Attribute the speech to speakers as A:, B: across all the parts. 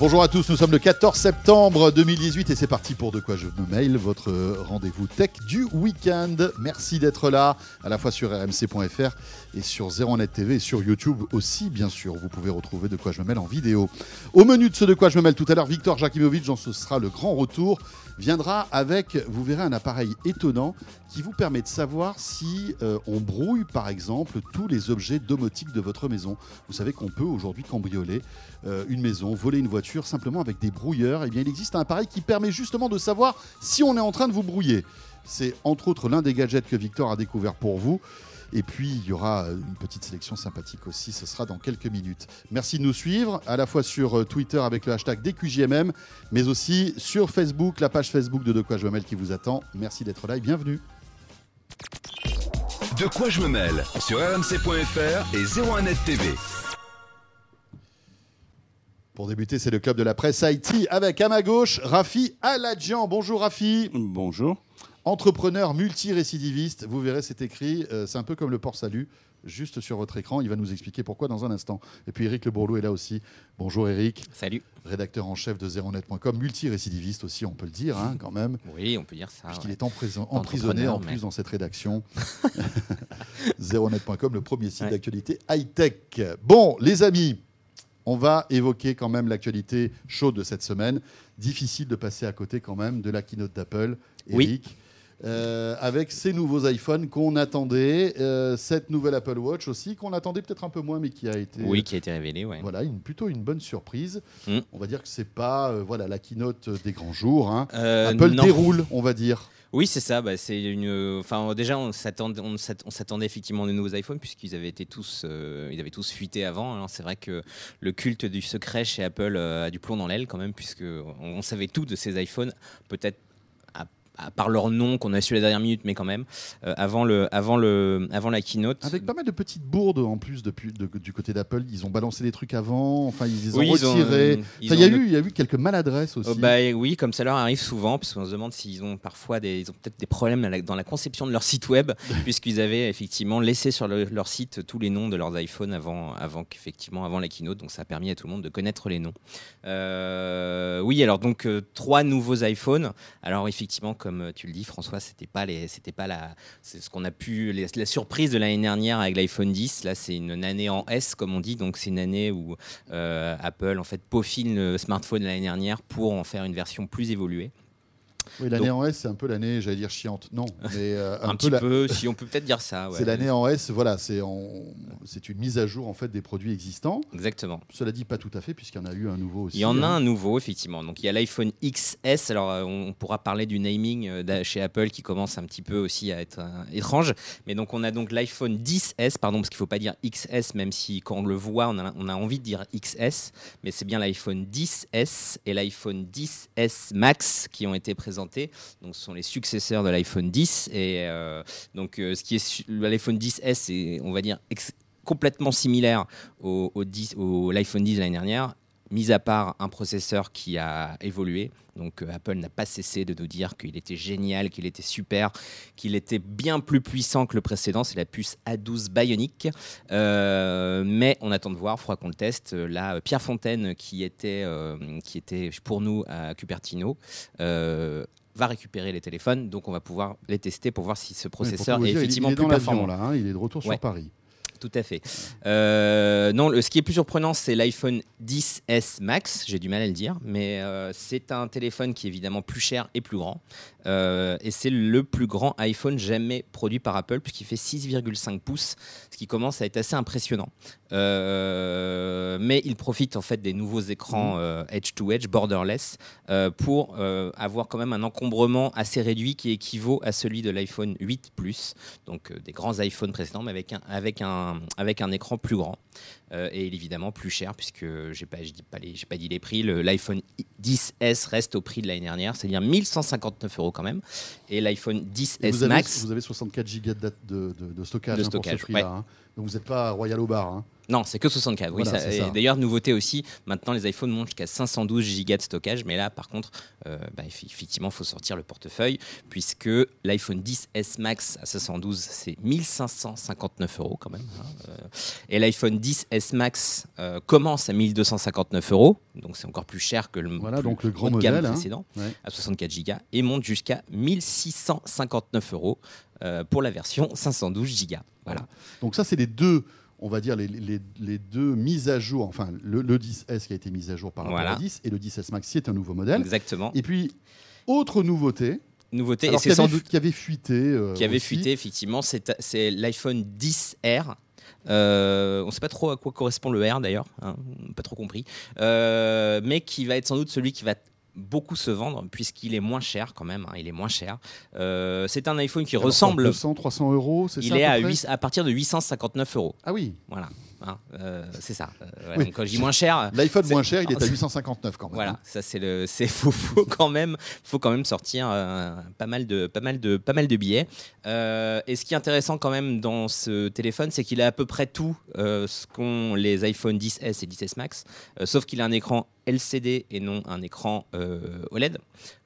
A: Bonjour à tous, nous sommes le 14 septembre 2018 et c'est parti pour De quoi je me mail, votre rendez-vous tech du week-end. Merci d'être là, à la fois sur rmc.fr et sur 01net TV et sur YouTube aussi, bien sûr. Vous pouvez retrouver De quoi je me mêle en vidéo. Au menu de ce De quoi je me mêle tout à l'heure, Victor Jakimovic, dont ce sera le grand retour, viendra avec, vous verrez, un appareil étonnant qui vous permet de savoir si euh, on brouille, par exemple, tous les objets domotiques de votre maison. Vous savez qu'on peut aujourd'hui cambrioler euh, une maison, voler une voiture simplement avec des brouilleurs. Eh bien, il existe un appareil qui permet justement de savoir si on est en train de vous brouiller. C'est entre autres l'un des gadgets que Victor a découvert pour vous. Et puis, il y aura une petite sélection sympathique aussi. Ce sera dans quelques minutes. Merci de nous suivre, à la fois sur Twitter avec le hashtag DQJMM, mais aussi sur Facebook, la page Facebook de De quoi je me mêle qui vous attend. Merci d'être là et bienvenue.
B: De quoi je me mêle sur rmc.fr et 01net TV.
A: Pour débuter, c'est le club de la presse Haïti avec à ma gauche Rafi Aladjian. Bonjour Rafi.
C: Bonjour.
A: Entrepreneur multirécidiviste, vous verrez, c'est écrit, euh, c'est un peu comme le port salut, juste sur votre écran. Il va nous expliquer pourquoi dans un instant. Et puis Eric Le Bourlou est là aussi. Bonjour Eric.
D: Salut.
A: Rédacteur en chef de zeronet.com, multirécidiviste aussi, on peut le dire hein, quand même.
D: Oui, on peut dire ça.
A: Puisqu'il est emprisonné en plus dans cette rédaction. zeronet.com, le premier site d'actualité high-tech. Bon, les amis, on va évoquer quand même l'actualité chaude de cette semaine. Difficile de passer à côté quand même de la keynote d'Apple. Eric.
D: Oui.
A: Euh, avec ces nouveaux iPhones qu'on attendait, euh, cette nouvelle Apple Watch aussi qu'on attendait peut-être un peu moins, mais qui a été
D: oui, qui a été révélée, ouais.
A: Voilà, une, plutôt une bonne surprise.
D: Mm.
A: On va dire que c'est pas euh, voilà la keynote des grands jours. hein. Apple
D: non.
A: déroule, on va dire.
D: Oui, c'est ça. Bah, c'est une. Enfin, déjà, on s'attendait, on s'att- on s'attendait effectivement aux nouveaux iPhones puisqu'ils avaient été tous, euh, ils avaient tous fuité avant. Alors, c'est vrai que le culte du secret chez Apple euh, a du plomb dans l'aile quand même, puisque on, on savait tout de ces iPhones, peut-être. Part leur nom qu'on a su la dernière minute, mais quand même, euh, avant, le, avant, le, avant la keynote.
A: Avec pas mal de petites bourdes en plus depuis, de- du côté d'Apple. Ils ont balancé des trucs avant, enfin ils les ont
D: Oui,
A: retirés. Il y, a eu- y a eu quelques maladresses aussi.
D: Oh, bah, oui, comme ça leur arrive souvent, parce qu'on se demande s'ils ont parfois des, ils ont peut-être des problèmes dans la, dans la conception de leur site web, puisqu'ils avaient effectivement laissé sur le- leur site tous les noms de leurs iPhones avant, avant qu'effectivement avant la keynote, donc ça a permis à tout le monde de connaître les noms. Euh, oui, alors donc euh, trois nouveaux iPhones. Alors effectivement, comme tu le dis, François, c'était pas les, c'était pas la, c'est ce qu'on a pu, la surprise de l'année dernière avec l'iPhone 10. Là, c'est une année en S, comme on dit, donc c'est une année où euh, Apple en fait peaufine le smartphone de l'année dernière pour en faire une version plus évoluée.
A: Oui, l'année
D: donc-
A: en S, c'est un peu l'année, j'allais dire chiante. Non, mais euh,
D: Un,
A: un, peu la-
D: peu, si on peut peut-être dire ça. ouais.
A: C'est l'année en S, voilà, c'est en- c'est une mise à jour en fait des produits existants.
D: Exactement.
A: Cela dit, pas tout à fait, puisqu'il y en a eu un nouveau aussi.
D: Il y en a
A: hein.
D: un nouveau, effectivement. Donc, il y a l'iPhone XS. Alors, euh, on pourra parler du naming euh, chez Apple qui commence un petit peu aussi à être euh, étrange. Mais donc, on a donc l'iPhone 10S, pardon, parce qu'il ne faut pas dire XS, même si quand on le voit, on a, on a envie de dire XS. Mais c'est bien l'iPhone 10S et l'iPhone 10S Max qui ont été présentés. Donc, ce sont les successeurs de l'iPhone 10. Et euh, donc, euh, ce qui est l'iPhone 10S est, on va dire, complètement similaire au, au 10 au l'iPhone 10 de l'année dernière, mis à part un processeur qui a évolué. Donc euh, Apple n'a pas cessé de nous dire qu'il était génial, qu'il était super, qu'il était bien plus puissant que le précédent. C'est la puce A12 Bionic. Euh, mais on attend de voir, il faudra qu'on le teste. Euh, Là, Pierre Fontaine, qui était, euh, qui était pour nous à Cupertino, va récupérer les téléphones. Donc on va pouvoir les tester pour voir si ce processeur est
A: dire,
D: effectivement
A: il est
D: plus
A: dans
D: performant.
A: là, hein, il est de retour
D: Ouais.
A: sur Paris.
D: Tout à fait. Euh, non, ce qui est plus surprenant, c'est l'iPhone 10S Max. J'ai du mal à le dire, mais euh, c'est un téléphone qui est évidemment plus cher et plus grand. Euh, et c'est le plus grand iPhone jamais produit par Apple, puisqu'il fait 6,5 pouces, ce qui commence à être assez impressionnant. Euh, mais il profite en fait des nouveaux écrans euh, edge-to-edge, borderless, euh, pour avoir quand même un encombrement assez réduit qui équivaut à celui de l'iPhone 8 Plus, donc des grands iPhones précédents, mais avec un, avec un, avec un écran plus grand. Euh, et évidemment plus cher, puisque j'ai pas, je dis pas, les- j'ai pas dit les prix. Le- L'iPhone 10S reste au prix de l'année dernière, c'est-à-dire 1159 euros quand même. Et l'iPhone 10S
A: Et vous, avez,
D: Max.
A: vous avez 64 gigas de, de- de- de stockage,
D: De
A: hein, pour
D: stockage,
A: ce prix-là.
D: ouais.
A: hein. Donc vous n'êtes pas Royal au bar. hein.
D: Non, c'est que 64. Oui, ça-
A: ça.
D: D'ailleurs, nouveauté aussi, maintenant les iPhones montent jusqu'à 512 Go de stockage, mais là, par contre, euh, bah, eff- effectivement, il faut sortir le portefeuille, puisque l'iPhone 10S Max à 512, c'est 1559 euros quand même. hein, euh, et l'iPhone 10S Max euh, commence à 1259 euros, donc c'est encore plus cher que le,
A: Voilà,
D: plus
A: donc le grand
D: gamme
A: modèle, hein.
D: précédent,
A: Ouais.
D: à 64 Go, et monte jusqu'à 1659 euros euh, pour la version 512 Go. Voilà.
A: Donc ça, c'est les deux, on va dire, les, les- les deux mises à jour. Enfin, le, le 10S qui a été mis à jour par rapport
D: Voilà.
A: au 10 et le 10S Max qui est un nouveau modèle.
D: Exactement.
A: Et puis, autre nouveauté,
D: Nouveauté,
A: alors,
D: et
A: qui,
D: c'est sans
A: avait,
D: doute
A: qui avait fuité. euh,
D: qui avait
A: aussi.
D: fuité effectivement, c'est c'est l'iPhone 10R. Euh, on ne sait pas trop à quoi correspond le R d'ailleurs, hein, pas trop compris, Euh, mais qui va être sans doute celui qui va beaucoup se vendre puisqu'il est moins cher quand même, hein, il est moins cher. Euh, c'est un iPhone qui
A: Alors,
D: ressemble,
A: 200, 300 euros, c'est ça
D: il est à,
A: près
D: 8 à partir de 859 euros.
A: Ah oui,
D: Voilà, hein, euh, c'est ça. Euh, voilà,
A: Oui.
D: donc, quand je dis moins cher,
A: l'iPhone moins cher, il est à
D: c'est-
A: 859 quand même.
D: voilà, ça c'est le, c'est faut, faut quand même, faut quand même sortir euh, pas mal de, pas mal de, pas mal de billets. Euh, et ce qui est intéressant quand même dans ce téléphone, c'est qu'il a à peu près tout euh, ce qu'ont les iPhone 10s et 10s Max, euh, sauf qu'il a un écran LCD et non un écran euh, OLED.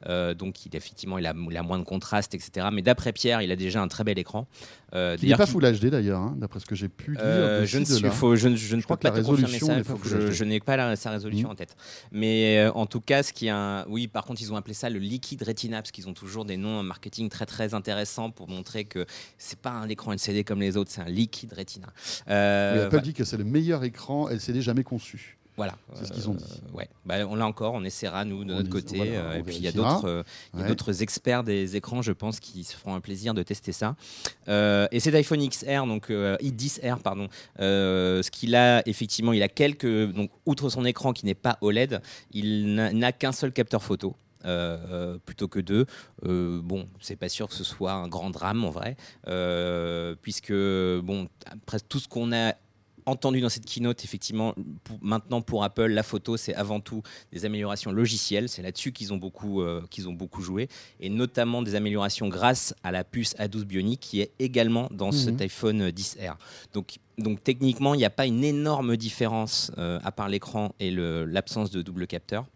D: Euh, donc il effectivement il a, il a moins de contraste, etc. Mais d'après Pierre, il a déjà un très bel écran. Euh,
A: Qui n'est pas Full HD d'ailleurs, hein, d'après ce que j'ai pu de
D: je, ne suis, faut- je ne
A: crois
D: pas te confirmer ça. il faut que je, n'ai pas la- sa résolution
A: Mhm.
D: en tête. Mais en tout cas, ce qui est un, oui, par contre, ils ont appelé ça le liquid retina parce qu'ils ont toujours des noms marketing très très intéressants pour montrer que c'est pas un écran LCD comme les autres, c'est un liquid retina. Euh,
A: Oui, Apple dit que c'est le meilleur écran LCD jamais conçu.
D: Voilà.
A: C'est ce qu'ils ont dit.
D: Euh, ouais. Bah, on l'a encore, on essaiera nous de
A: On
D: notre côté.
A: voilà,
D: euh, et puis il y a d'autres, euh,
A: Ouais.
D: d'autres experts des écrans, je pense, qui se feront un plaisir de tester ça. Euh, et cet iPhone XR, donc euh, i10R, pardon, euh, ce qu'il a effectivement, il a quelques, donc outre son écran qui n'est pas OLED, il n'a qu'un seul capteur photo. euh, euh, plutôt que deux. Euh, bon, c'est pas sûr que ce soit un grand drame en vrai, puisque bon, après tout ce qu'on a entendu dans cette keynote, effectivement, pour- maintenant pour Apple, la photo, c'est avant tout des améliorations logicielles. C'est là-dessus qu'ils ont, beaucoup, euh, qu'ils ont beaucoup joué. Et notamment des améliorations grâce à la puce A12 Bionic qui est également dans cet iPhone 10R. Donc, donc techniquement, il n'y a pas une énorme différence euh, à part l'écran et l'absence de double capteur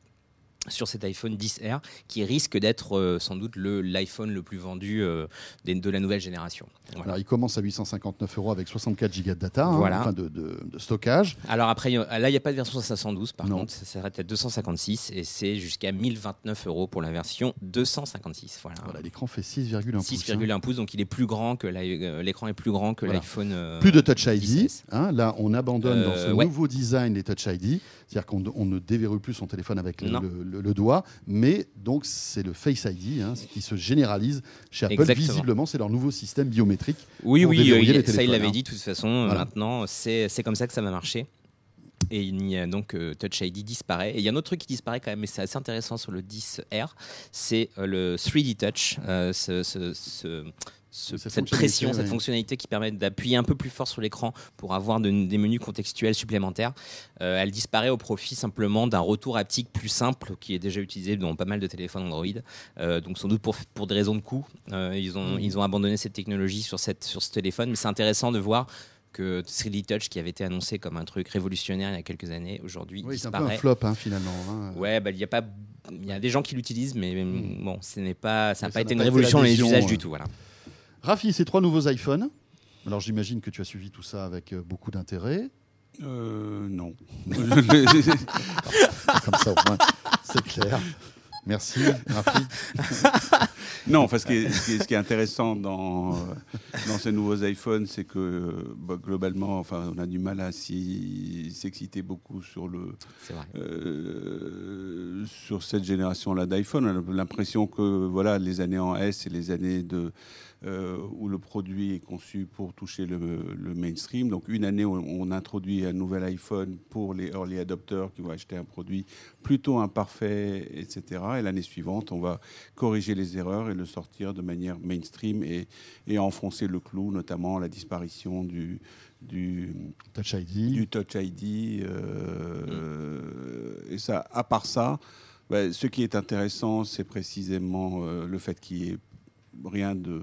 D: sur cet iPhone 10R qui risque d'être euh, sans doute le- l'iPhone le plus vendu euh, de la nouvelle génération. Voilà.
A: Alors, il commence à 859 euros avec 64 Go de data, hein,
D: Voilà.
A: enfin de, de- de stockage.
D: Alors après, a- là, il n'y a pas de version 512, par
A: Non.
D: contre, ça s'arrête à 256 et c'est jusqu'à 1029 euros pour la version 256. Voilà.
A: Voilà, l'écran fait 6,1 pouces. hein.
D: 6,1 pouces, donc il est plus grand que euh, l'écran est plus grand que l'iPhone. euh,
A: Plus de Touch ID.
D: 10S.
A: hein. là, on abandonne dans ce
D: Euh, ouais.
A: nouveau design les Touch ID. C'est-à-dire qu'on on ne déverrouille plus son téléphone avec le, doigt. Mais donc, c'est le Face ID hein, qui se généralise chez Apple.
D: Exactement.
A: Visiblement, c'est leur nouveau système biométrique.
D: Oui, oui, euh, il- ça il l'avait
A: hein.
D: dit de toute façon. euh,
A: Voilà.
D: Maintenant, c'est c'est comme ça que ça va marcher. Et il y a donc euh, Touch ID disparaît. Et il y a un autre truc qui disparaît quand même, mais c'est assez intéressant sur le 10R, c'est euh, le 3D Touch, euh, ce- ce- ce- ce-
A: Cette
D: pression, cette
A: ouais.
D: fonctionnalité qui permet d'appuyer un peu plus fort sur l'écran pour avoir de- des menus contextuels supplémentaires. Euh, elle disparaît au profit simplement d'un retour haptique plus simple qui est déjà utilisé dans pas mal de téléphones Android. Euh, donc sans doute pour, pour des raisons de coût, euh, ils, ont,
A: Mhm.
D: ils ont abandonné cette technologie sur, cette, sur ce téléphone. Mais c'est intéressant de voir que 3D Touch, qui avait été annoncé comme un truc révolutionnaire il y a quelques années, aujourd'hui
A: Oui, c'est un peu un
D: disparaît.
A: flop hein, finalement. hein.
D: Ouais, bah, il y a pas, il y a des gens qui l'utilisent, mais
A: Mhm.
D: bon, ce n'est pas, ça n'a pas été une révolution dans les usages du tout. Voilà.
A: Rafi, ces trois nouveaux iPhones. Alors, j'imagine que tu as suivi tout ça avec euh, beaucoup d'intérêt.
C: Euh, non.
A: Comme ça, au moins, c'est clair. Merci, Rafi.
C: non, que ce qui est, ce qui est intéressant dans, euh, dans ces nouveaux iPhones, c'est que bah, globalement, enfin, on a du mal à s'exciter beaucoup sur le, euh, sur cette génération-là d'iPhone. On a l'impression que voilà, les années en S et les années de, euh, où le produit est conçu pour toucher le, le mainstream. Donc une année, on, on introduit un nouvel iPhone pour les early adopters qui vont acheter un produit plutôt imparfait, etc. Et l'année suivante, on va corriger les erreurs et le sortir de manière mainstream et, et enfoncer le clou, notamment la disparition du, du,
A: Touch ID.
C: du Touch ID. euh, Et ça, à part ça, bah, ce qui est intéressant, c'est précisément euh, le fait qu'il y ait rien de,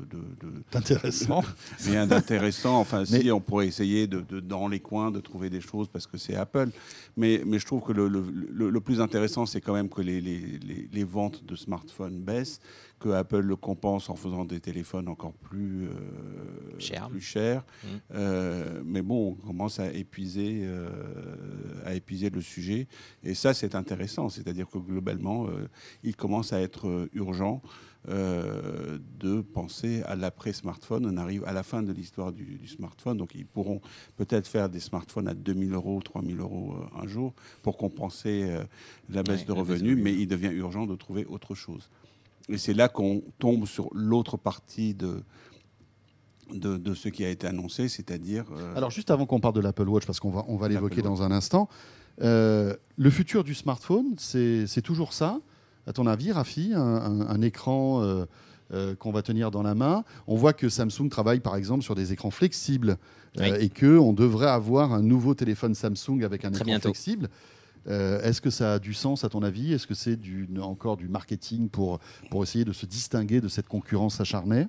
A: intéressant.
C: rien d'intéressant. Enfin, si on pourrait essayer de, dans les coins de trouver des choses parce que c'est Apple. Mais, mais je trouve que le, le, plus intéressant, c'est quand même que les, les, les, ventes de smartphones baissent, que Apple le compense en faisant des téléphones encore plus,
D: euh, Cher.
C: plus chers. Mmh. Euh, mais bon, on commence à épuiser, euh, à épuiser le sujet. Et ça, c'est intéressant. C'est-à-dire que globalement, il commence à être urgent euh, de penser à l'après-smartphone. On arrive à la fin de l'histoire du, smartphone, donc ils pourront peut-être faire des smartphones à 2000 euros, 3000 euros euh, un jour pour compenser euh, la baisse de revenus, mais il devient urgent de trouver autre chose. Et c'est là qu'on tombe sur l'autre partie de, de, ce qui a été annoncé, c'est-à-dire...
A: Alors juste avant qu'on parle de l'Apple Watch, parce qu'on va, on va l'évoquer dans un instant, le futur du smartphone, c'est toujours ça à ton avis, Rafi, un, écran euh, euh, qu'on va tenir dans la main On voit que Samsung travaille par exemple sur des écrans flexibles euh, et qu'on devrait avoir un nouveau téléphone Samsung avec un écran flexible. Est-ce que ça a du sens à ton avis? Est-ce que c'est encore du marketing pour, pour essayer de se distinguer de cette concurrence acharnée?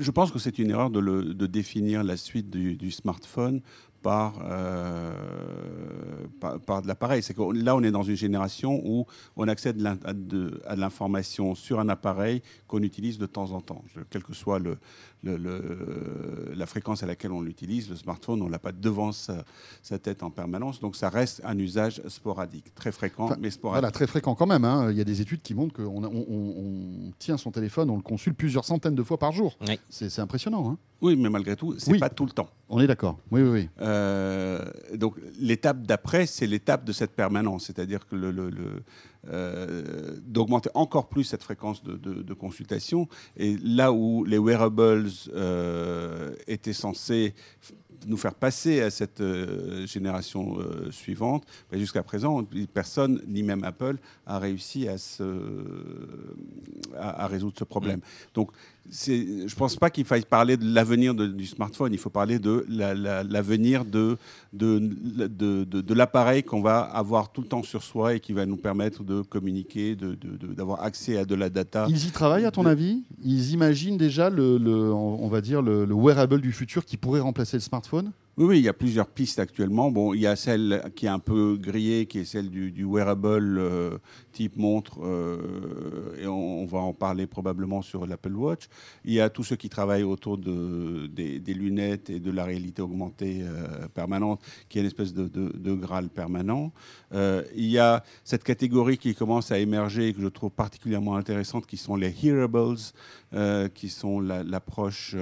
C: Je pense que c'est une erreur de, définir la suite du smartphone euh, par, par, de l'appareil. C'est que là, on est dans une génération où on accède à l'information sur un appareil qu'on utilise de temps en temps, quelle que soit le, le, la fréquence à laquelle on l'utilise. Le smartphone, on ne l'a pas devant sa, tête en permanence, donc ça reste un usage sporadique, très fréquent, mais sporadique.
A: Voilà, très fréquent quand même. Hein. Il y a des études qui montrent qu'on on, tient son téléphone, on le consulte plusieurs centaines de fois par jour. C'est impressionnant. Hein.
C: Oui, mais malgré tout, c'est n'est pas tout le temps.
A: On est d'accord. Oui, oui, oui.
C: Euh, donc l'étape d'après, c'est l'étape de cette permanence, c'est-à-dire que le, le, d'augmenter encore plus cette fréquence de, de, consultation. Et là où les wearables euh, étaient censés nous faire passer à cette euh, génération euh, suivante, ben, jusqu'à présent, personne, ni même Apple, a réussi à, se, à, résoudre ce problème. Mm. Donc, je ne pense pas qu'il faille parler de l'avenir du smartphone, il faut parler de l'avenir de, de, de, de l'appareil qu'on va avoir tout le temps sur soi et qui va nous permettre de communiquer, d'avoir accès à de la data.
A: Ils y travaillent, à ton avis? Ils imaginent déjà, le, le, on va dire, le, le wearable du futur qui pourrait remplacer le smartphone?
C: Oui, il y a plusieurs pistes actuellement. Bon, il y a celle qui est un peu grillée, qui est celle du, wearable euh, type montre, euh, et on, va en parler probablement sur l'Apple Watch. Il y a tous ceux qui travaillent autour de, des, lunettes et de la réalité augmentée euh, permanente, qui est une espèce de, Graal permanent. il y a cette catégorie qui commence à émerger et que je trouve particulièrement intéressante, qui sont les hearables, qui sont l'approche...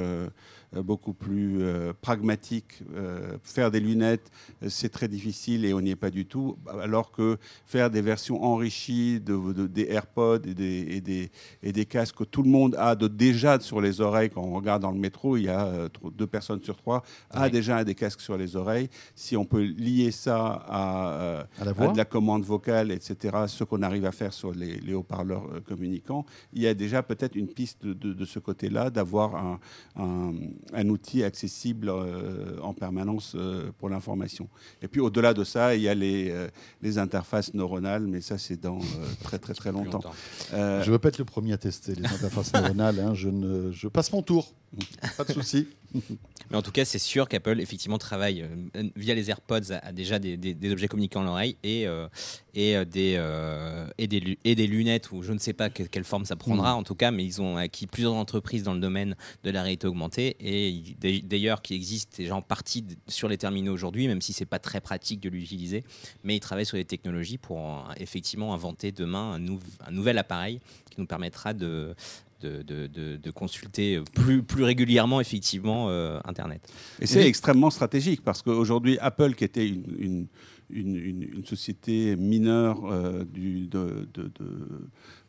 C: beaucoup plus euh, pragmatique. Euh, faire des lunettes, c'est très difficile et on n'y est pas du tout. Alors que faire des versions enrichies de, des AirPods et des, et, des, et des, casques que tout le monde a de, déjà sur les oreilles, quand on regarde dans le métro, il y a deux personnes sur trois a déjà des casques sur les oreilles. Si on peut lier ça à, à, la, de la commande vocale, etc., ce qu'on arrive à faire sur les, les haut-parleurs communicants, il y a déjà peut-être une piste de, de ce côté-là d'avoir un, un, un outil accessible euh, en permanence euh, pour l'information. Et puis au-delà de ça, il y a les, euh, les interfaces neuronales, mais ça c'est dans très très très longtemps.
A: je ne veux pas être le premier à tester les interfaces neuronales, hein. je, ne, je passe mon tour, pas de souci.
D: Mais en tout cas, c'est sûr qu'Apple effectivement travaille via les AirPods à, déjà des, objets communiquant à l'oreille et, et, des, et, des, et des lunettes où je ne sais pas quelle forme ça prendra mm. en tout cas, mais ils ont acquis plusieurs entreprises dans le domaine de la réalité augmentée et d'ailleurs qui existe déjà en partie sur les terminaux aujourd'hui, même si c'est pas très pratique de l'utiliser. Mais ils travaillent sur des technologies pour effectivement inventer demain un, nouvel appareil qui nous permettra de, de, consulter plus, plus régulièrement effectivement euh, Internet.
C: Et c'est extrêmement stratégique parce qu'aujourd'hui Apple qui était une, une, société mineure euh, du, de,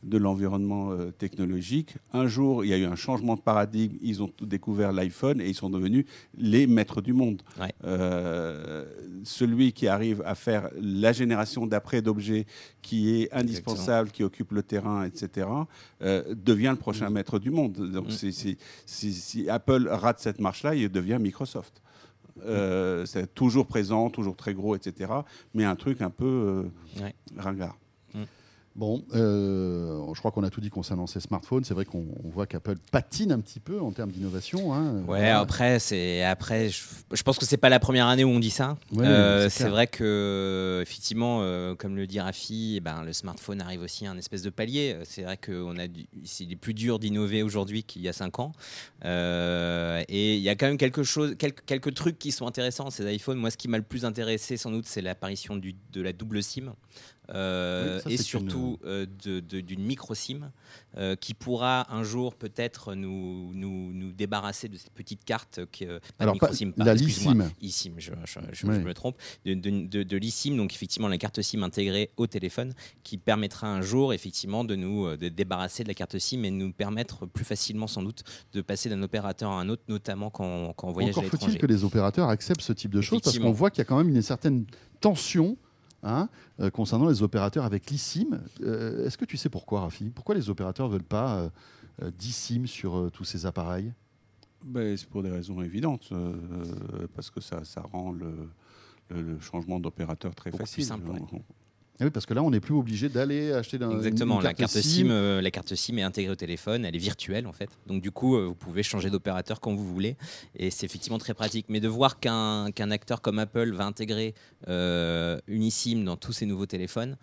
C: de l'environnement euh, technologique. Un jour, il y a eu un changement de paradigme. Ils ont découvert l'iPhone et ils sont devenus les maîtres du monde. Euh, celui qui arrive à faire la génération d'après d'objets qui est indispensable, qui occupe le terrain, etc., devient le prochain mm. maître du monde. Donc, mm. si Apple rate cette marche-là, il devient Microsoft. C'est toujours présent, toujours très gros, etc. Mais un truc un peu ringard.
A: Bon, euh, je crois qu'on a tout dit concernant ces smartphones. C'est vrai qu'on on voit qu'Apple patine un petit peu en termes d'innovation. hein.
D: Ouais, après, c'est après, je, je pense que c'est pas la première année où on dit ça.
A: Ouais,
D: Euh,
A: c'est
D: vrai que effectivement, euh, comme le dit Rafi, eh ben, le smartphone arrive aussi à un espèce de palier. C'est vrai qu'on a, c'est plus dur d'innover aujourd'hui qu'il y a cinq ans. Et il y a quand même quelque chose, quelques, quelques trucs qui sont intéressants. Ces iPhones, moi, ce qui m'a le plus intéressé, sans doute, c'est l'apparition de la double SIM. Euh,
A: Oui, ça,
D: et surtout euh, de- d'une micro SIM euh, qui pourra un jour peut-être nous, nous, nous débarrasser de cette petite carte euh, pas
A: Alors,
D: de
A: pas-
D: micro-SIM,
A: la l'eSIM.
D: eSIM, je, je- je- je me trompe, de, de, de- de l'eSIM, donc effectivement la carte SIM intégrée au téléphone, qui permettra un jour effectivement de nous euh, de débarrasser de la carte SIM et de nous permettre plus facilement sans doute de passer d'un opérateur à un autre, notamment quand, quand on voyage
A: Encore
D: à
A: faut-il
D: l'étranger.
A: que les opérateurs acceptent ce type de choses parce qu'on voit qu'il y a quand même une certaine tension hein, euh, concernant les opérateurs avec l'eSIM. Euh, Est-ce que tu sais pourquoi, Rafi? Pourquoi les opérateurs ne veulent pas euh, d'eSIM sur euh, tous ces appareils?
C: Ben, c'est pour des raisons évidentes, euh, parce que ça, ça rend le, le- le changement d'opérateur très
D: Beaucoup plus
C: facile.
D: simple, ouais.
A: Ah Oui, parce que là, on n'est plus obligé d'aller acheter d'un-
D: Exactement,
A: une
D: la carte SIM, euh, la carte SIM est intégrée au téléphone, elle est virtuelle en fait. Donc du coup, euh, vous pouvez changer d'opérateur quand vous voulez, et c'est effectivement très pratique. Mais de voir qu'un acteur comme Apple va intégrer euh, une eSIM dans tous ses nouveaux téléphones,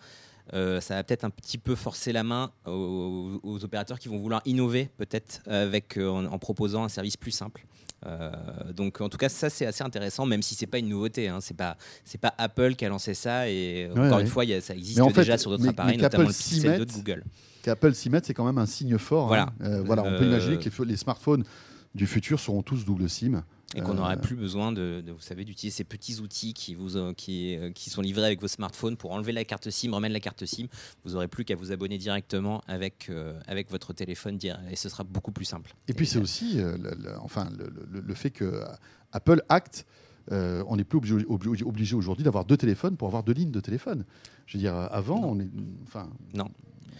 D: euh, ça va peut-être un petit peu forcer la main aux, aux opérateurs qui vont vouloir innover peut-être avec euh, en, en proposant un service plus simple. Euh, donc en tout cas ça c'est assez intéressant même si c'est pas une nouveauté hein. c'est pas c'est pas Apple qui a lancé ça et
A: Ouais,
D: encore
A: ouais.
D: une fois a- ça existe
A: fait,
D: déjà sur d'autres appareils
A: mais
D: notamment le Pixel 2
A: mette,
D: de Google
A: Qu'Apple s'y mette, c'est quand même un signe fort.
D: Voilà.
A: hein. Euh, voilà, on peut
D: Euh,
A: imaginer que les, les smartphones du futur seront tous double SIM.
D: Et qu'on
A: Euh,
D: n'aurait plus besoin de, de, vous savez d'utiliser ces petits outils qui vous euh, qui, euh, qui sont livrés avec vos smartphones pour enlever la carte SIM remettre la carte SIM vous aurez plus qu'à vous abonner directement avec euh, avec votre téléphone et ce sera beaucoup plus simple
A: Et puis c'est aussi euh, le, le- enfin, le, fait que euh, Apple acte, euh, on n'est plus obligé, obligé- obligé aujourd'hui d'avoir deux téléphones pour avoir deux lignes de téléphone. Je veux dire, euh, avant, on, est, enfin,
D: Non.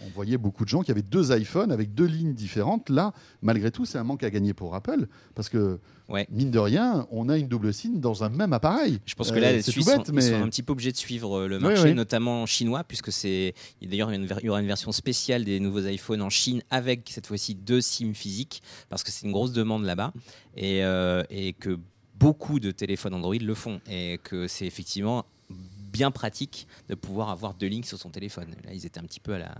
A: On voyait beaucoup de gens qui avaient deux iPhones avec deux lignes différentes. Là, malgré tout, c'est un manque à gagner pour Apple parce que,
D: Ouais.
A: mine de rien, on a une double SIM dans un même appareil.
D: Je pense que
A: Euh,
D: là, les
A: tout
D: Suisses sont,
A: bête,
D: ils
A: mais
D: sont un petit peu obligés de suivre euh, le marché,
A: oui.
D: notamment chinois, puisque c'est d'ailleurs il y aura une version spéciale des nouveaux iPhones en Chine avec cette fois-ci deux SIM physiques, parce que c'est une grosse demande là-bas, et, euh, et que beaucoup de téléphones Android le font, et que c'est effectivement bien pratique de pouvoir avoir deux lignes sur son téléphone. Là, ils étaient un petit peu à la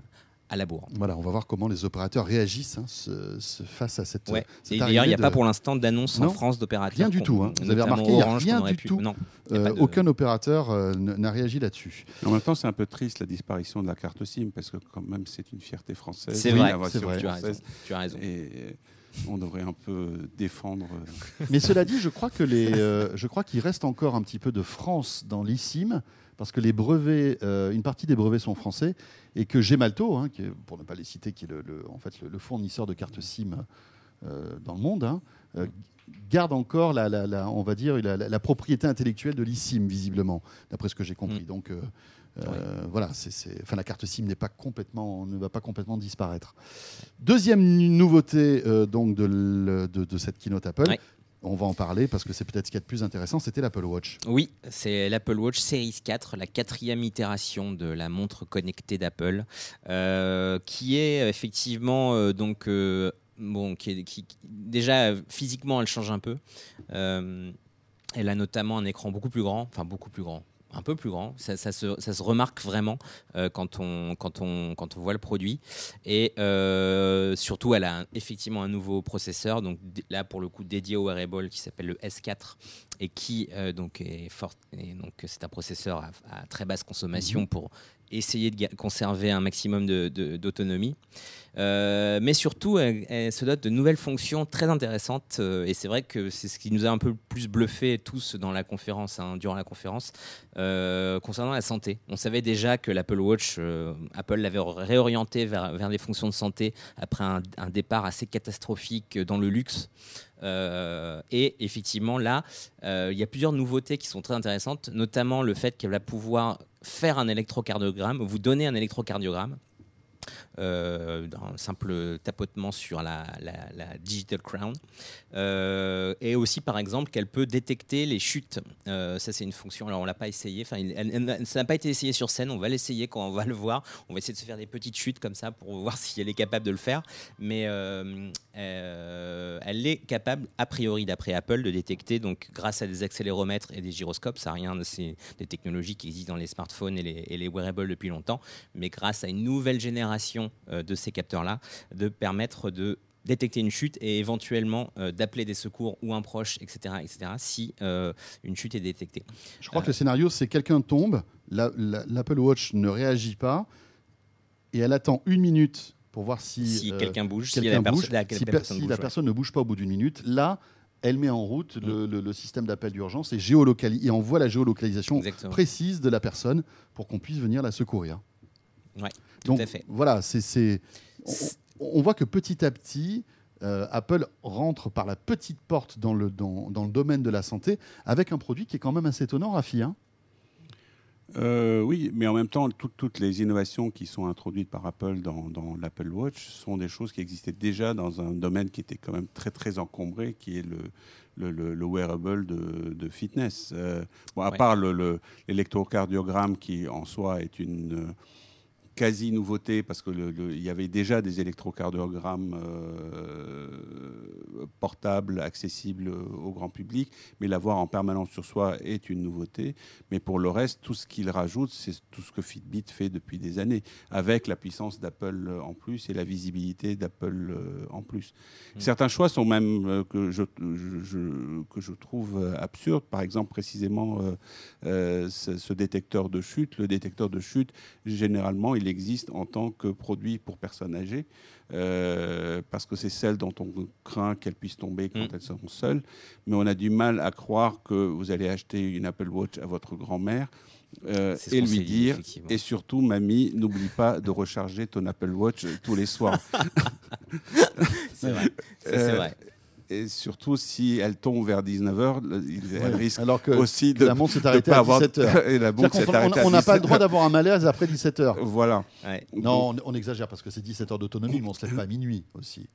D: à la bourre.
A: voilà, on va voir comment les opérateurs réagissent hein, ce- ce- face à cette.
D: Ouais.
A: cette
D: d'ailleurs, il n'y a pas pour l'instant d'annonce en France d'opérateurs.
A: rien du tout, hein. Vous avez remarqué, il y a rien du
D: pu-
A: tout.
D: Non,
A: Euh,
D: de-
A: Aucun opérateur euh, n'a réagi là-dessus.
C: En même temps, c'est un peu triste la disparition de la carte SIM, parce que quand même, c'est une fierté française.
D: C'est vrai,
C: la voiture
A: c'est vrai.
D: Tu as raison.
C: française.
D: Tu as raison.
C: Et on devrait un peu défendre. euh,
A: Mais cela dit, je crois que les, euh, je crois qu'il reste encore un petit peu de France dans l'eSIM parce que les brevets, euh, une partie des brevets sont français et que Gemalto, hein, qui est, pour ne pas les citer, qui est le, le- en fait le, le fournisseur de cartes SIM euh, dans le monde, hein, euh, garde encore la, la- la- on va dire la, propriété intellectuelle de l'eSIM visiblement, d'après ce que j'ai compris.
D: Mm.
A: Donc euh, voilà, c'est, enfin, la carte SIM n'est pas complètement, ne va pas complètement disparaître. Deuxième nouveauté euh, donc de, le- de- de cette keynote Apple. On va en parler parce que c'est peut-être ce qu'il y a de plus intéressant, c'était l'Apple Watch.
D: Oui, c'est l'Apple Watch Series 4, la quatrième itération de la montre connectée d'Apple, euh, qui est effectivement euh, donc euh, bon, déjà physiquement elle change un peu. Elle a notamment un écran beaucoup plus grand, enfin beaucoup plus grand. Un peu plus grand, ça, ça se, ça se remarque vraiment euh, quand, on, quand, on, quand on voit le produit. Et euh, surtout, elle a un- effectivement un nouveau processeur, donc là pour le coup dédié au wearable qui s'appelle le S4 et qui euh, donc est fort. Et donc c'est un processeur à, à très basse consommation pour essayer de conserver un maximum d'autonomie. Euh, mais surtout, elle, se dote de nouvelles fonctions très intéressantes. euh, et c'est vrai que c'est ce qui nous a un peu plus bluffé tous dans la conférence, hein, durant la conférence, euh, concernant la santé. On savait déjà que l'Apple Watch, Apple l'avait réorienté vers, vers des fonctions de santé après un, départ assez catastrophique dans le luxe. Et effectivement, là, il y a plusieurs nouveautés qui sont très intéressantes, notamment le fait qu'elle va pouvoir faire un électrocardiogramme, vous donner un électrocardiogramme. Euh, d'un simple tapotement sur la, Digital Crown. Euh, et aussi, par exemple, qu'elle peut détecter les chutes. Euh, ça, c'est une fonction. Alors, on l'a pas essayé. Enfin, ça n'a pas été essayé sur scène. On va l'essayer quand on va le voir. On va essayer de se faire des petites chutes comme ça pour voir si elle est capable de le faire. Mais euh, elle est capable, a priori, d'après Apple, de détecter, donc grâce à des accéléromètres et des gyroscopes, ça rien, c'est des technologies qui existent dans les smartphones et les wearables depuis longtemps, mais grâce à une nouvelle génération euh, de ces capteurs-là, de permettre de détecter une chute et éventuellement euh, d'appeler des secours ou un proche, etc., etc., si euh, une chute est détectée.
A: Je crois que le scénario, c'est quelqu'un tombe, la- la- l'Apple Watch ne réagit pas, et elle attend une minute pour voir si,
D: Si quelqu'un bouge, si la,
A: bouge.
D: la-
A: si,
D: personne
A: si
D: bouge,
A: la
D: ouais.
A: personne ne bouge pas au bout d'une minute, là, elle met en route
D: Mm.
A: le, le- le système d'appel d'urgence et, et envoie la géolocalisation
D: Exactement.
A: précise de la personne pour qu'on puisse venir la secourir.
D: Ouais, tout
A: Donc
D: à fait.
A: voilà, c'est, on, on voit que petit à petit, euh, Apple rentre par la petite porte dans le, dans, dans le domaine de la santé avec un produit qui est quand même assez étonnant, Rafi. hein.
C: Euh, oui, mais en même temps, tout- toutes les innovations qui sont introduites par Apple dans, dans l'Apple Watch sont des choses qui existaient déjà dans un domaine qui était quand même très très encombré, qui est le, le, le- le wearable de, de fitness. Euh, bon, à
D: Ouais.
C: part le- le- l'électrocardiogramme qui en soi est une euh, quasi nouveauté parce que le- le- il y avait déjà des électrocardiogrammes euh, portables accessibles au grand public, mais l'avoir en permanence sur soi est une nouveauté. Mais pour le reste, tout ce qu'il rajoute, c'est tout ce que Fitbit fait depuis des années, avec la puissance d'Apple euh, en plus et la visibilité d'Apple euh, en plus.
D: Mm.
C: Certains choix sont même euh, que, je, que je trouve euh, absurdes. Par exemple, précisément, euh, euh, ce, ce détecteur de chute. Le détecteur de chute, généralement, il existe en tant que produit pour personnes âgées, euh, parce que c'est celles dont on craint qu'elles puissent tomber quand
D: Mm.
C: elles sont seules. Mais on a du mal à croire que vous allez acheter une Apple Watch à votre grand-mère euh, et lui
D: dit,
C: dire, et surtout, mamie, n'oublie pas de recharger ton Apple Watch tous les soirs.
D: C'est vrai. C'est
C: Euh,
D: vrai.
C: Et surtout, si elle tombe vers 19h, elle
A: Ouais.
C: risque
A: Alors que,
C: aussi
A: que
C: de
A: la montre s'est
C: de
A: arrêtée
C: pas
A: à
C: avoir
A: 17h.
C: et la
A: C'est-à-dire
C: s'est arrêtée
A: On n'a pas le
C: 17.
A: droit d'avoir un malaise après 17h.
C: Voilà.
D: Ouais.
A: Non, on, on exagère parce que c'est 17 heures d'autonomie, mais on se lève pas à minuit aussi.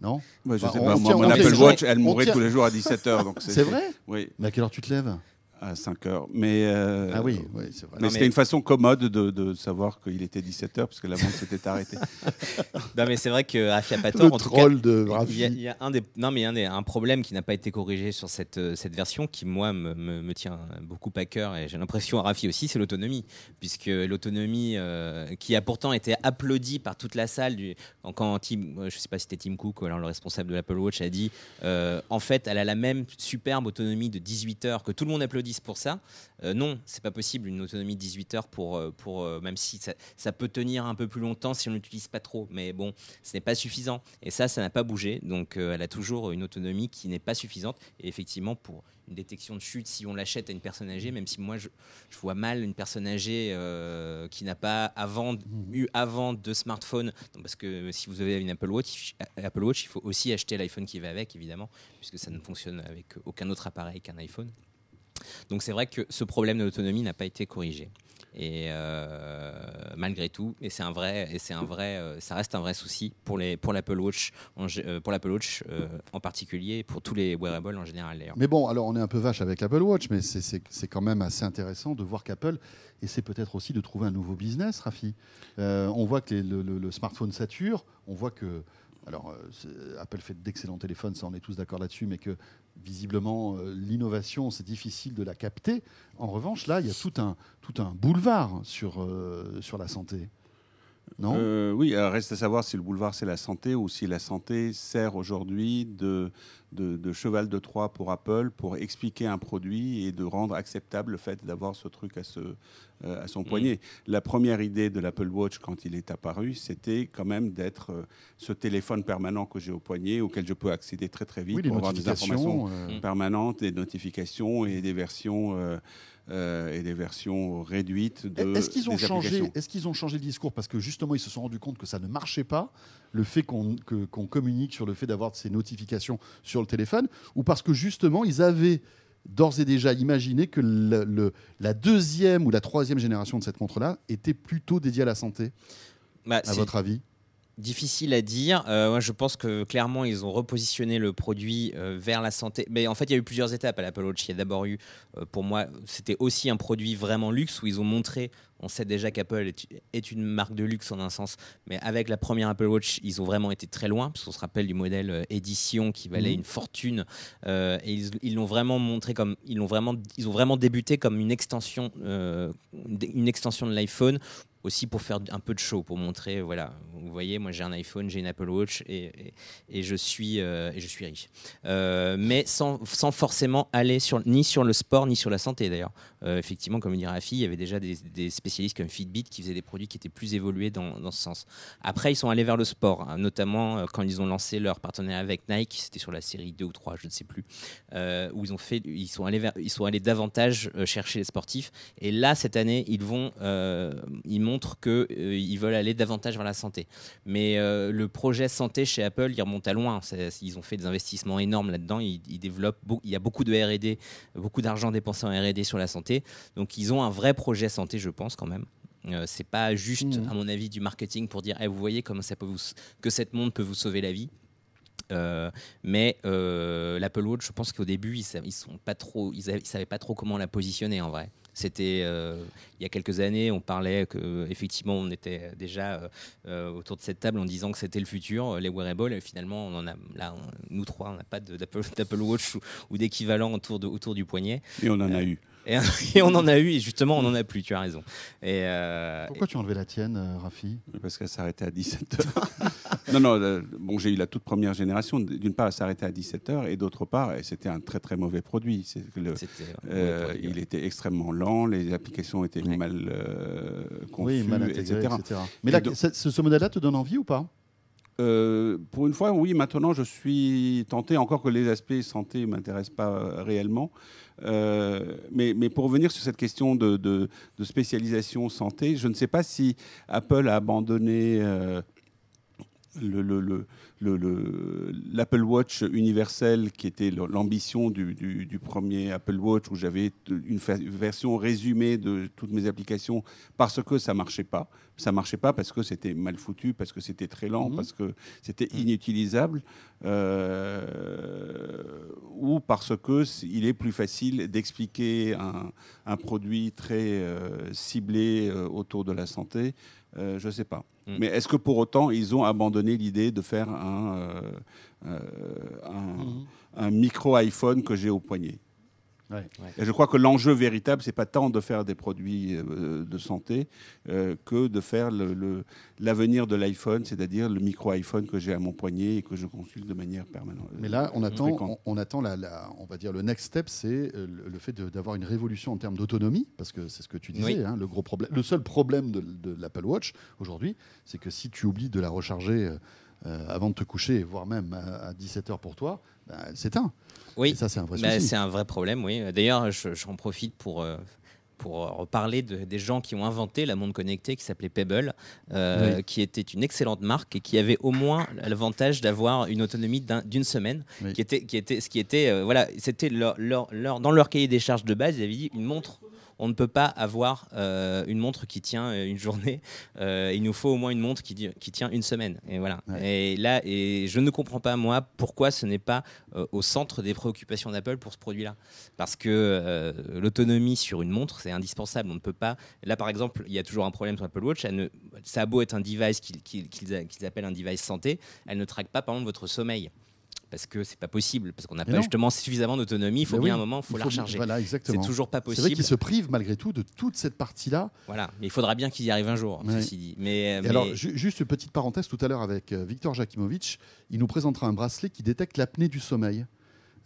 A: Non
C: Moi, je
A: Bah,
C: sais
A: on
C: pas, moi, mon Apple Watch, elle
A: tient-
C: tous les jours à 17h. donc
A: C'est vrai
C: Oui,
A: Mais à quelle heure tu te lèves?
C: À 5h. Mais, euh,
A: Ah oui, oui c'est vrai.
C: mais
D: Non,
C: c'était
D: mais-
C: une façon commode de, de savoir qu'il était 17h parce que la montre s'était arrêtée.
D: Non, mais c'est vrai que Rafi a pas
A: Le.
D: En tout cas,
A: troll de
D: il y a,
A: Rafi.
D: il y a un des, non, mais un, des- un problème qui n'a pas été corrigé sur cette, euh, cette version, qui moi me, me- me tient beaucoup à cœur, et j'ai l'impression à Rafi aussi, c'est l'autonomie. Puisque l'autonomie, euh, qui a pourtant été applaudie par toute la salle, du, quand, quand Tim, je ne sais pas si c'était Tim Cook ou alors le responsable de l'Apple Watch, a dit euh, en fait, elle a la même superbe autonomie de 18 heures, que tout le monde applaudisse pour ça. Euh, non, c'est pas possible une autonomie de 18 heures pour, euh, pour euh, même si ça, ça peut tenir un peu plus longtemps si on n'utilise pas trop, mais bon, ce n'est pas suffisant. Et ça, ça n'a pas bougé. Donc, euh, elle a toujours une autonomie qui n'est pas suffisante. Et effectivement, pour une détection de chute, si on l'achète à une personne âgée, même si moi je, je vois mal une personne âgée euh, qui n'a pas avant eu avant de smartphone, Non, parce que si vous avez une Apple Watch, Apple Watch, il faut aussi acheter l'iPhone qui va avec, évidemment, puisque ça ne fonctionne avec aucun autre appareil qu'un iPhone. Donc c'est vrai que ce problème de l'autonomie n'a pas été corrigé. Et euh, malgré tout, et c'est un vrai, et c'est un vrai, euh, ça reste un vrai souci pour les, pour l'Apple Watch, en, euh, pour l'Apple Watch en particulier, pour tous les wearables en général.
A: Mais bon, alors on est un peu vache avec l'Apple Watch, mais c'est- quand même assez intéressant de voir qu'Apple essaie peut-être aussi de trouver un nouveau business, Rafi. On voit que le- le smartphone sature, on voit que. Alors, euh, Apple fait d'excellents téléphones, ça on est tous d'accord là-dessus, mais que visiblement euh, l'innovation, c'est difficile de la capter. En revanche, là, il y a tout un, tout un boulevard sur, euh, sur la santé. Non?
C: Euh, oui, alors reste à savoir si le boulevard c'est la santé ou si la santé sert aujourd'hui de, de, de cheval de Troie pour Apple pour expliquer un produit et de rendre acceptable le fait d'avoir ce truc à, ce, euh, à son poignet. La première idée de l'Apple Watch quand il est apparu, c'était quand même d'être euh, ce téléphone permanent que j'ai au poignet auquel je peux accéder très très vite
A: Oui,
C: pour avoir des informations
D: Mm.
C: permanentes, des notifications et des versions. Euh, et des versions réduites de
A: Est-ce qu'ils ont changé. Est-ce qu'ils ont changé de discours? Parce que justement ils se sont rendus compte que ça ne marchait pas le fait qu'on que- qu'on communique sur le fait d'avoir ces notifications sur le téléphone ou parce que justement ils avaient d'ores et déjà imaginé que le- le- la deuxième ou la troisième génération de cette montre-là était plutôt dédiée à la santé,
D: Bah,
A: à votre avis?
D: Difficile à dire. Euh, moi, je pense que clairement, ils ont repositionné le produit euh, vers la santé. Mais en fait, il y a eu plusieurs étapes à l'Apple Watch. Il y a d'abord eu, euh, pour moi, c'était aussi un produit vraiment luxe où ils ont montré. On sait déjà qu'Apple est, est une marque de luxe en un sens, mais avec la première Apple Watch, ils ont vraiment été très loin, parce qu'on se rappelle du modèle édition qui valait
A: Mhm.
D: une fortune, et ils l'ont vraiment montré comme, ils l'ont vraiment, ils ont vraiment débuté comme une extension, une extension de l'iPhone aussi pour faire un peu de show, pour montrer, voilà, vous voyez, moi j'ai un iPhone, j'ai une Apple Watch et, et, je, suis, euh, je suis riche. Euh, mais sans, sans forcément aller sur, ni sur le sport, ni sur la santé d'ailleurs. Euh, effectivement, comme le dit Rafi, il y avait déjà des, spécialistes comme Fitbit qui faisaient des produits qui étaient plus évolués dans, dans ce sens. Après, ils sont allés vers le sport, hein, notamment quand ils ont lancé leur partenariat avec Nike, c'était sur la série 2 ou 3, je ne sais plus, où ils, ont fait, ils, sont allés ils sont allés davantage chercher les sportifs. Et là, cette année, ils, vont, montrent qu'ils veulent aller davantage vers la santé. Mais euh, le projet santé chez Apple, il remonte à loin. Ils ont fait des investissements énormes là-dedans. Ils, ils développent, il y a beaucoup de R&D, beaucoup d'argent dépensé en R&D sur la santé. Donc ils ont un vrai projet santé, je pense quand même. Euh, c'est pas juste,
A: Mhm.
D: à mon avis, du marketing pour dire, Eh, vous voyez comment ça peut vous, que cette montre peut vous sauver la vie. Euh, mais euh, l'Apple Watch, je pense qu'au début, ils, sa- ils sont pas trop, ils, avaient- ils savaient pas trop comment la positionner en vrai. C'était euh, il y a quelques années, on parlait que effectivement, on était déjà euh, euh, autour de cette table en disant que c'était le futur, les wearables. Et finalement, on en a là, on- nous trois, on n'a pas d'Apple d'Apple Watch ou, ou d'équivalent autour, de, autour du poignet.
C: Et on en a eu.
D: Et, et on en a eu, et justement, on en a plus. Tu as raison. Et, euh,
A: Pourquoi tu as enlevé la tienne, euh, Rafi?
C: Parce qu'elle s'arrêtait à 17h. non, non, euh, bon, j'ai eu la toute première génération. D'une part, elle s'arrêtait à 17h, et d'autre part, c'était un très très mauvais produit. Le- euh, il était extrêmement lent, les applications étaient
D: Ouais.
C: mal euh, conçues,
A: Oui, mal intégré,
C: etc.
A: etc. Mais
C: Et
A: là,
C: donc-
A: ce, ce modèle-là te donne envie ou pas?
C: Euh, pour une fois, oui, maintenant je suis tenté, encore que les aspects santé ne m'intéressent pas euh, réellement. Euh, mais, pour revenir sur cette question de, spécialisation santé, je ne sais pas si Apple a abandonné le- l'Apple Watch universel, qui était l'ambition du, du- du premier Apple Watch, où j'avais une version résumée de toutes mes applications, parce que ça marchait pas. Ça marchait pas parce que c'était mal foutu, parce que c'était très lent,
A: Mhm.
C: parce que c'était inutilisable, euh, ou parce que c- il est plus facile d'expliquer un, un produit très euh, ciblé euh, autour de la santé. Euh, je ne sais pas.
D: Mm.
C: Mais est-ce que pour autant ils ont abandonné l'idée de faire un, euh, euh, un,
A: Mhm.
C: un micro iPhone que j'ai au poignet?
A: Ouais.
C: Et je crois que l'enjeu véritable, c'est pas tant de faire des produits euh, de santé euh, que de faire le- le- l'avenir de l'iPhone, c'est-à-dire le micro iPhone que j'ai à mon poignet et que je consulte de manière permanente.
A: Mais là, on attend, on, on attend la, la- on va dire le next step, c'est euh, le, le fait d'avoir une révolution en termes d'autonomie, parce que c'est ce que tu disais.
D: Oui.
A: hein, le gros problème, le seul problème de, de l'Apple Watch aujourd'hui, c'est que si tu oublies de la recharger euh, euh, avant de te coucher, voire même à, 17 h pour toi, ben, elle s'éteint.
D: Oui,
A: Et ça, c'est un vrai souci.
D: c'est un vrai problème, oui. D'ailleurs, je- j'en profite pour, euh, pour reparler de- des gens qui ont inventé la montre connectée qui s'appelait Pebble, euh,
A: Oui.
D: qui était une excellente marque et qui avait au moins l'avantage d'avoir une autonomie d'un- d'une semaine,
A: Oui.
D: qui était, qui était, ce qui était, euh, voilà, c'était leur, leur- leur- dans leur cahier des charges de base, ils avaient dit une montre. On ne peut pas avoir euh, une montre qui tient euh, une journée. Euh, il nous faut au moins une montre qui, tient une semaine. Et voilà.
A: Ouais.
D: Et là, et je ne comprends pas moi pourquoi ce n'est pas euh, au centre des préoccupations d'Apple pour ce produit-là. Parce que l'autonomie sur une montre, c'est indispensable. On ne peut pas. Là, par exemple, il y a toujours un problème sur Apple Watch. Elle ne... Ça a beau être un device qu'ils appellent un device santé, elle ne traque pas, par exemple, votre sommeil. Parce que c'est pas possible, parce qu'on n'a pas justement suffisamment d'autonomie. Il faut
A: Mais
D: bien
A: oui,
D: un moment, il faut
A: il
D: la
A: faut-
D: recharger.
A: Voilà,
D: C'est toujours pas
A: C'est vrai
D: possible.
A: qu'ils se privent malgré tout de toute cette partie-là.
D: Voilà, mais il faudra bien qu'ils y arrivent un jour,
A: Ouais.
D: ceci dit. Mais, mais-
A: alors, ju- juste une petite parenthèse, tout à l'heure avec euh, Victor Jakimovic, il nous présentera un bracelet qui détecte l'apnée du sommeil.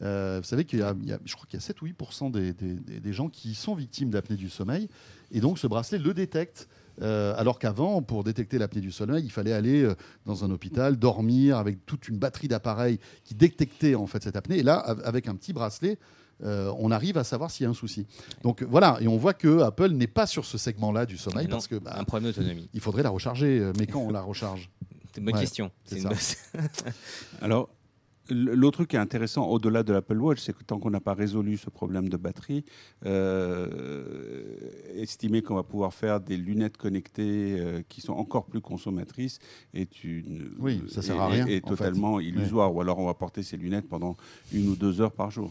A: Euh, vous savez qu'il y a, il y a- je crois qu'il y a 7 ou 8 des, des- des- des gens qui sont victimes d'apnée du sommeil. Et donc, ce bracelet le détecte. Euh, alors qu'avant, pour détecter l'apnée du sommeil, il fallait aller euh, dans un hôpital, dormir avec toute une batterie d'appareils qui détectaient en fait cette apnée. Et là, av- avec un petit bracelet, euh, on arrive à savoir s'il y a un souci. Donc voilà, et on voit que Apple n'est pas sur ce segment-là du sommeil
D: Non,
A: parce que bah,
D: un problème d'autonomie.
A: il faudrait la recharger. Mais quand on la recharge
D: C'est une bonne
A: Ouais,
D: question.
A: c'est
D: une
C: Alors, L'autre truc qui est intéressant au-delà de l'Apple Watch, c'est que tant qu'on n'a pas résolu ce problème de batterie, euh, estimer qu'on va pouvoir faire des lunettes connectées euh, qui sont encore plus consommatrices est une
A: oui, ça sert à rien,
C: est, totalement illusoire. Ou alors on va porter ces lunettes pendant une ou deux heures par jour.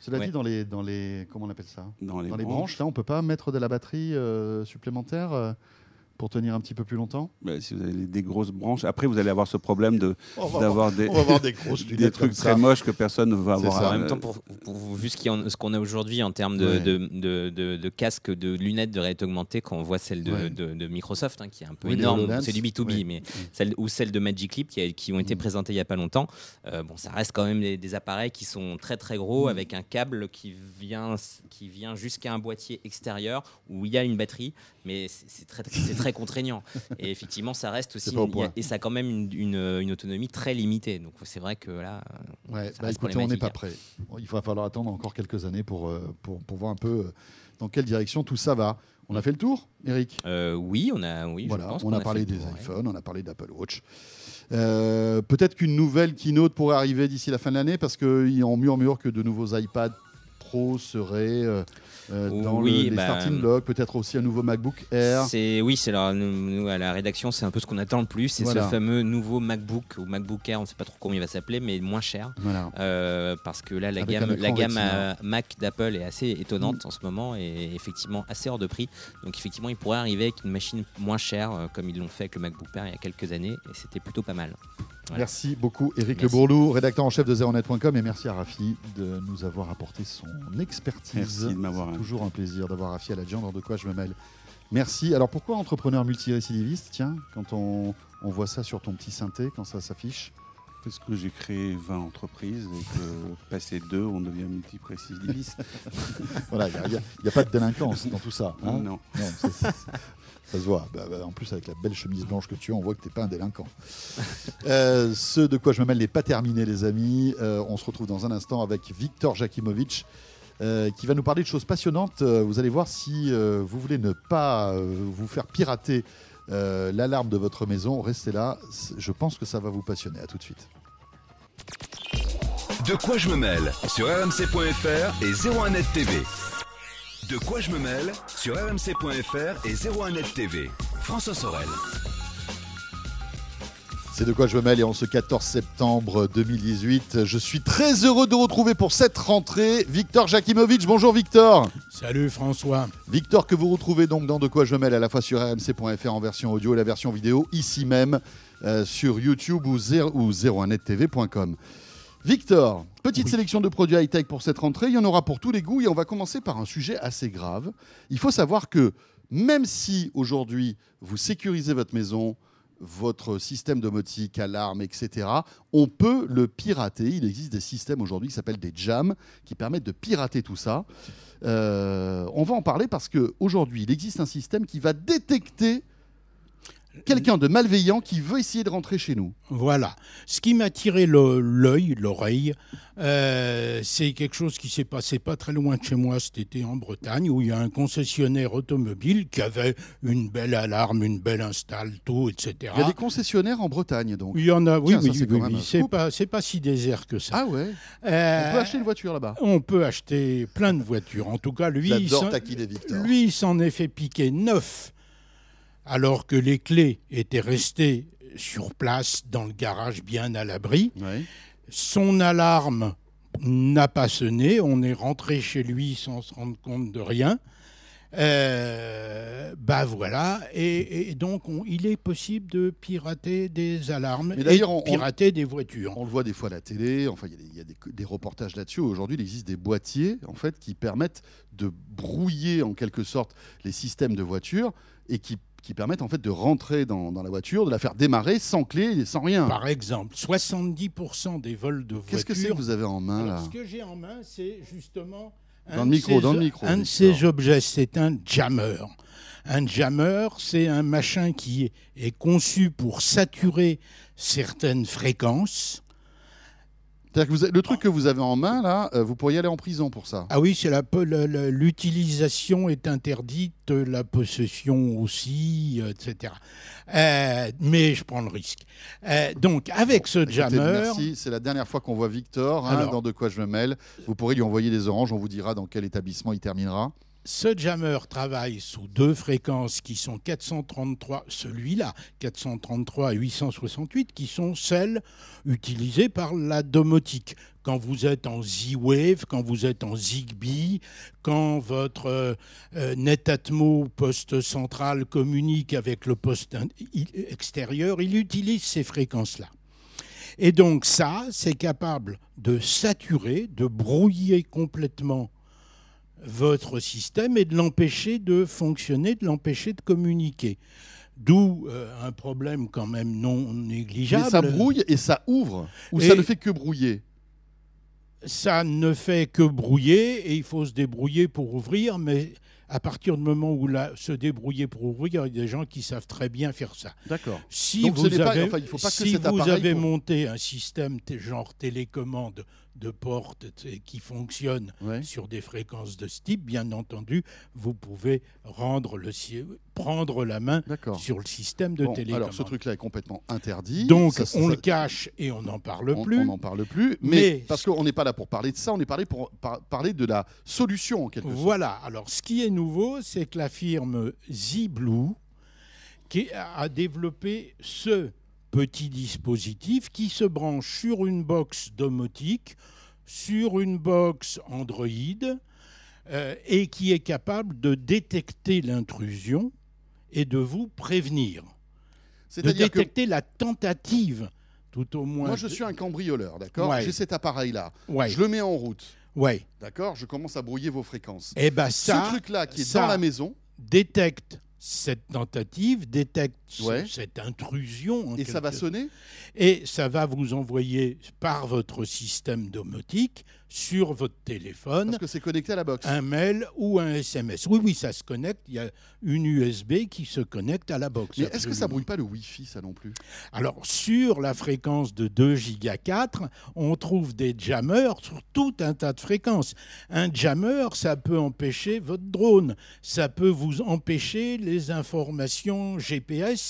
A: Cela dit, dans les, dans les comment on appelle ça?
C: Dans les,
A: branches. branches, là, on peut pas mettre de la batterie euh, supplémentaire pour tenir un petit peu plus longtemps?
C: Bah, Si vous avez des grosses branches, après vous allez avoir ce problème de d'avoir des,
A: des, grosses
C: des trucs très moches que personne ne va avoir.
D: En même temps, pour, vu ce qu'on a aujourd'hui en termes de, de, de, de, casques, de lunettes de réalité augmentée, quand on voit celle de, Microsoft, hein, qui est un peu énorme, c'est du B2B, mais celle, ou celle de Magic Leap qui, qui ont été mm. présentées il n'y a pas longtemps, euh, bon, ça reste quand même des, appareils qui sont très très gros, mm. avec un câble qui vient, qui vient jusqu'à un boîtier extérieur où il y a une batterie, mais c'est très, très très contraignant. Et effectivement, ça reste aussi. et ça a quand même une, une, autonomie très limitée. Donc c'est vrai que là.
A: Ouais, bah, écoutez, on n'est pas prêt. Il va falloir attendre encore quelques années pour, euh, pour, pour, voir un peu euh, dans quelle direction tout ça va. On a fait le tour, Eric?
D: Euh, Oui, on a. Oui,
A: voilà, on, a, parlé des iPhones, on a parlé d'Apple Watch. Peut-être qu'une nouvelle keynote pourrait arriver d'ici la fin de l'année parce qu'on murmure que de nouveaux iPads Pro seraient euh, dans oui, le, les bah, starting blocks, peut-être aussi un nouveau MacBook Air.
D: C'est oui, c'est nous, à la rédaction, c'est un peu ce qu'on attend le plus, c'est ce fameux nouveau MacBook ou MacBook Air, on ne sait pas trop comment il va s'appeler, mais moins cher, euh, parce que là la gamme, la gamme Mac d'Apple est assez étonnante mm. en ce moment et effectivement assez hors de prix. Donc effectivement, il pourrait arriver avec une machine moins chère, euh, comme ils l'ont fait avec le MacBook Air il y a quelques années, et c'était plutôt pas mal.
A: Merci beaucoup, Eric Le Bourlou, rédacteur en chef de zeronet.com, et merci à Rafi de nous avoir apporté son expertise.
C: Merci de m'avoir.
A: Toujours un plaisir d'avoir Rafi à la gendre de quoi je me mêle. Merci. Alors pourquoi entrepreneur multirécidiviste? Tiens, quand on, on voit ça sur ton petit synthé, quand ça s'affiche
C: parce que j'ai créé 20 entreprises et que passé deux, on devient multirécidiviste.
A: voilà, il n'y a, pas de délinquance dans tout ça.
C: Hein? Non.
A: non ça se voit. Bah, bah, en plus, avec la belle chemise blanche que tu as, on voit que tu n'es pas un délinquant. euh, ce de quoi je me mêle n'est pas terminé, les amis. Euh, on se retrouve dans un instant avec Victor Jakimovic. Euh, qui va nous parler de choses passionnantes. Vous allez voir si vous voulez ne pas vous faire pirater l'alarme de votre maison, restez là. Je pense que ça va vous passionner. À tout de suite.
B: De quoi je me mêle? Sur rmc.fr et 01net TV. De quoi je me mêle sur rmc.fr et 01net TV. François Sorel.
A: C'est de quoi je me mêle et en ce 14 septembre 2018, je suis très heureux de retrouver pour cette rentrée Victor Jakimovic. Bonjour Victor.
E: Salut François.
A: Victor que vous retrouvez donc dans De quoi je me mêle à la fois sur rmc.fr en version audio et la version vidéo ici même euh, sur YouTube ou, 0, ou 01nettv.com. Victor, petite sélection de produits high-tech pour cette rentrée. Il y en aura pour tous les goûts et on va commencer par un sujet assez grave. Il faut savoir que même si aujourd'hui vous sécurisez votre maison, votre système domotique, alarme, etc., on peut le pirater. Il existe des systèmes aujourd'hui qui s'appellent des jams qui permettent de pirater tout ça. Euh, on va en parler parce qu'aujourd'hui, il existe un système qui va détecter quelqu'un de malveillant qui veut essayer de rentrer chez nous.
E: Voilà. Ce qui m'a tiré l'œil, l'oreille, euh, c'est quelque chose qui s'est passé pas très loin de chez moi cet été en Bretagne, où il y a un concessionnaire automobile qui avait une belle alarme, une belle install, tout, etc.
A: Il y a des concessionnaires en Bretagne, donc.
E: Il y en a, oui, oui, oui, c'est pas, c'est pas si désert que ça.
A: Ah ouais. Euh, on peut acheter une voiture là-bas.
E: On peut acheter plein de voitures. En tout cas, lui, lui, il s'en est fait piquer neuf alors que les clés étaient restées sur place dans le garage bien à l'abri. Son alarme n'a pas sonné, on est rentré chez lui sans se rendre compte de rien. Euh, bah voilà, et, donc il est possible de pirater des alarmes et, de pirater des voitures.
A: On le voit des fois à la télé, enfin il y a, des, des, reportages là-dessus. Aujourd'hui, il existe des boîtiers en fait qui permettent de brouiller en quelque sorte les systèmes de voitures et qui qui permettent en fait de rentrer dans, la voiture, de la faire démarrer sans clé et sans rien.
E: Par exemple, 70% des vols de voitures.
A: Qu'est-ce que c'est que vous avez en main là
E: Ce que j'ai en main, c'est justement
A: dans le micro, dans le micro.
E: Un de ces objets, c'est un jammer. Un jammer, c'est un machin qui est conçu pour saturer certaines fréquences
A: Que le truc que vous avez en main, là, euh, vous pourriez aller en prison pour ça.
E: Ah oui, c'est l'utilisation est interdite, la possession aussi, euh, etc. Euh, mais je prends le risque. donc, avec ce jammer...
A: Merci, c'est la dernière fois qu'on voit Victor hein, dans De quoi je me mêle. Vous pourrez lui envoyer des oranges, on vous dira dans quel établissement il terminera
E: ce jammer travaille sous deux fréquences qui sont 433, celui-là, 433 et 868, qui sont celles utilisées par la domotique. Quand vous êtes en Z-Wave, quand vous êtes en Zigbee, quand votre euh, euh, Netatmo poste central communique avec le poste extérieur, il utilise ces fréquences-là. Et donc ça, c'est capable de saturer, de brouiller complètement votre système et de l'empêcher de fonctionner, de l'empêcher de communiquer. D'où euh, un problème quand même non négligeable.
A: Mais ça brouille et ça ouvre Ou ça ne fait que brouiller
E: Ça ne fait que brouiller et il faut se débrouiller pour ouvrir, mais à partir du moment où là, se débrouiller pour ouvrir, il y a des gens qui savent très bien faire ça.
A: D'accord.
E: Si vous avez, si vous avez monté un système genre télécommande de portes qui fonctionnent sur des fréquences de ce type, bien entendu, vous pouvez rendre le, prendre la main sur le système de télécommande.
A: Alors ce truc-là est complètement interdit.
E: Donc on le cache et on n'en parle plus.
A: On n'en parle plus, mais, parce qu'on n'est pas là pour parler de ça, on est parlé pour parler de la solution en quelque
E: sorte. Voilà. Alors ce qui est nouveau, c'est que la firme ZBlue qui a développé ce petit dispositif qui se branche sur une box domotique, sur une box Android, euh, et qui est capable de détecter l'intrusion et de vous prévenir. De détecter la tentative, tout au moins.
A: Moi, je suis un cambrioleur, d'accord? J'ai cet appareil-là. Je le mets en route.
E: Ouais.
A: D'accord? Je commence à brouiller vos fréquences.
E: Et eh ben ça,
A: Ce truc-là qui est dans la maison
E: détecte cette tentative, détecte cette intrusion.
A: et ça va sonner?
E: Et ça va vous envoyer par votre système domotique sur votre téléphone.
A: Parce que c'est connecté à la box.
E: Un mail ou un SMS. Oui, oui, ça se connecte. Il y a une USB qui se connecte à la box.
A: Mais est-ce que ça brouille pas le Wi-Fi, ça non plus?
E: Alors, sur la fréquence de 2 giga 4, on trouve des jammers sur tout un tas de fréquences. Un jammer, ça peut empêcher votre drone. Ça peut vous empêcher les informations GPS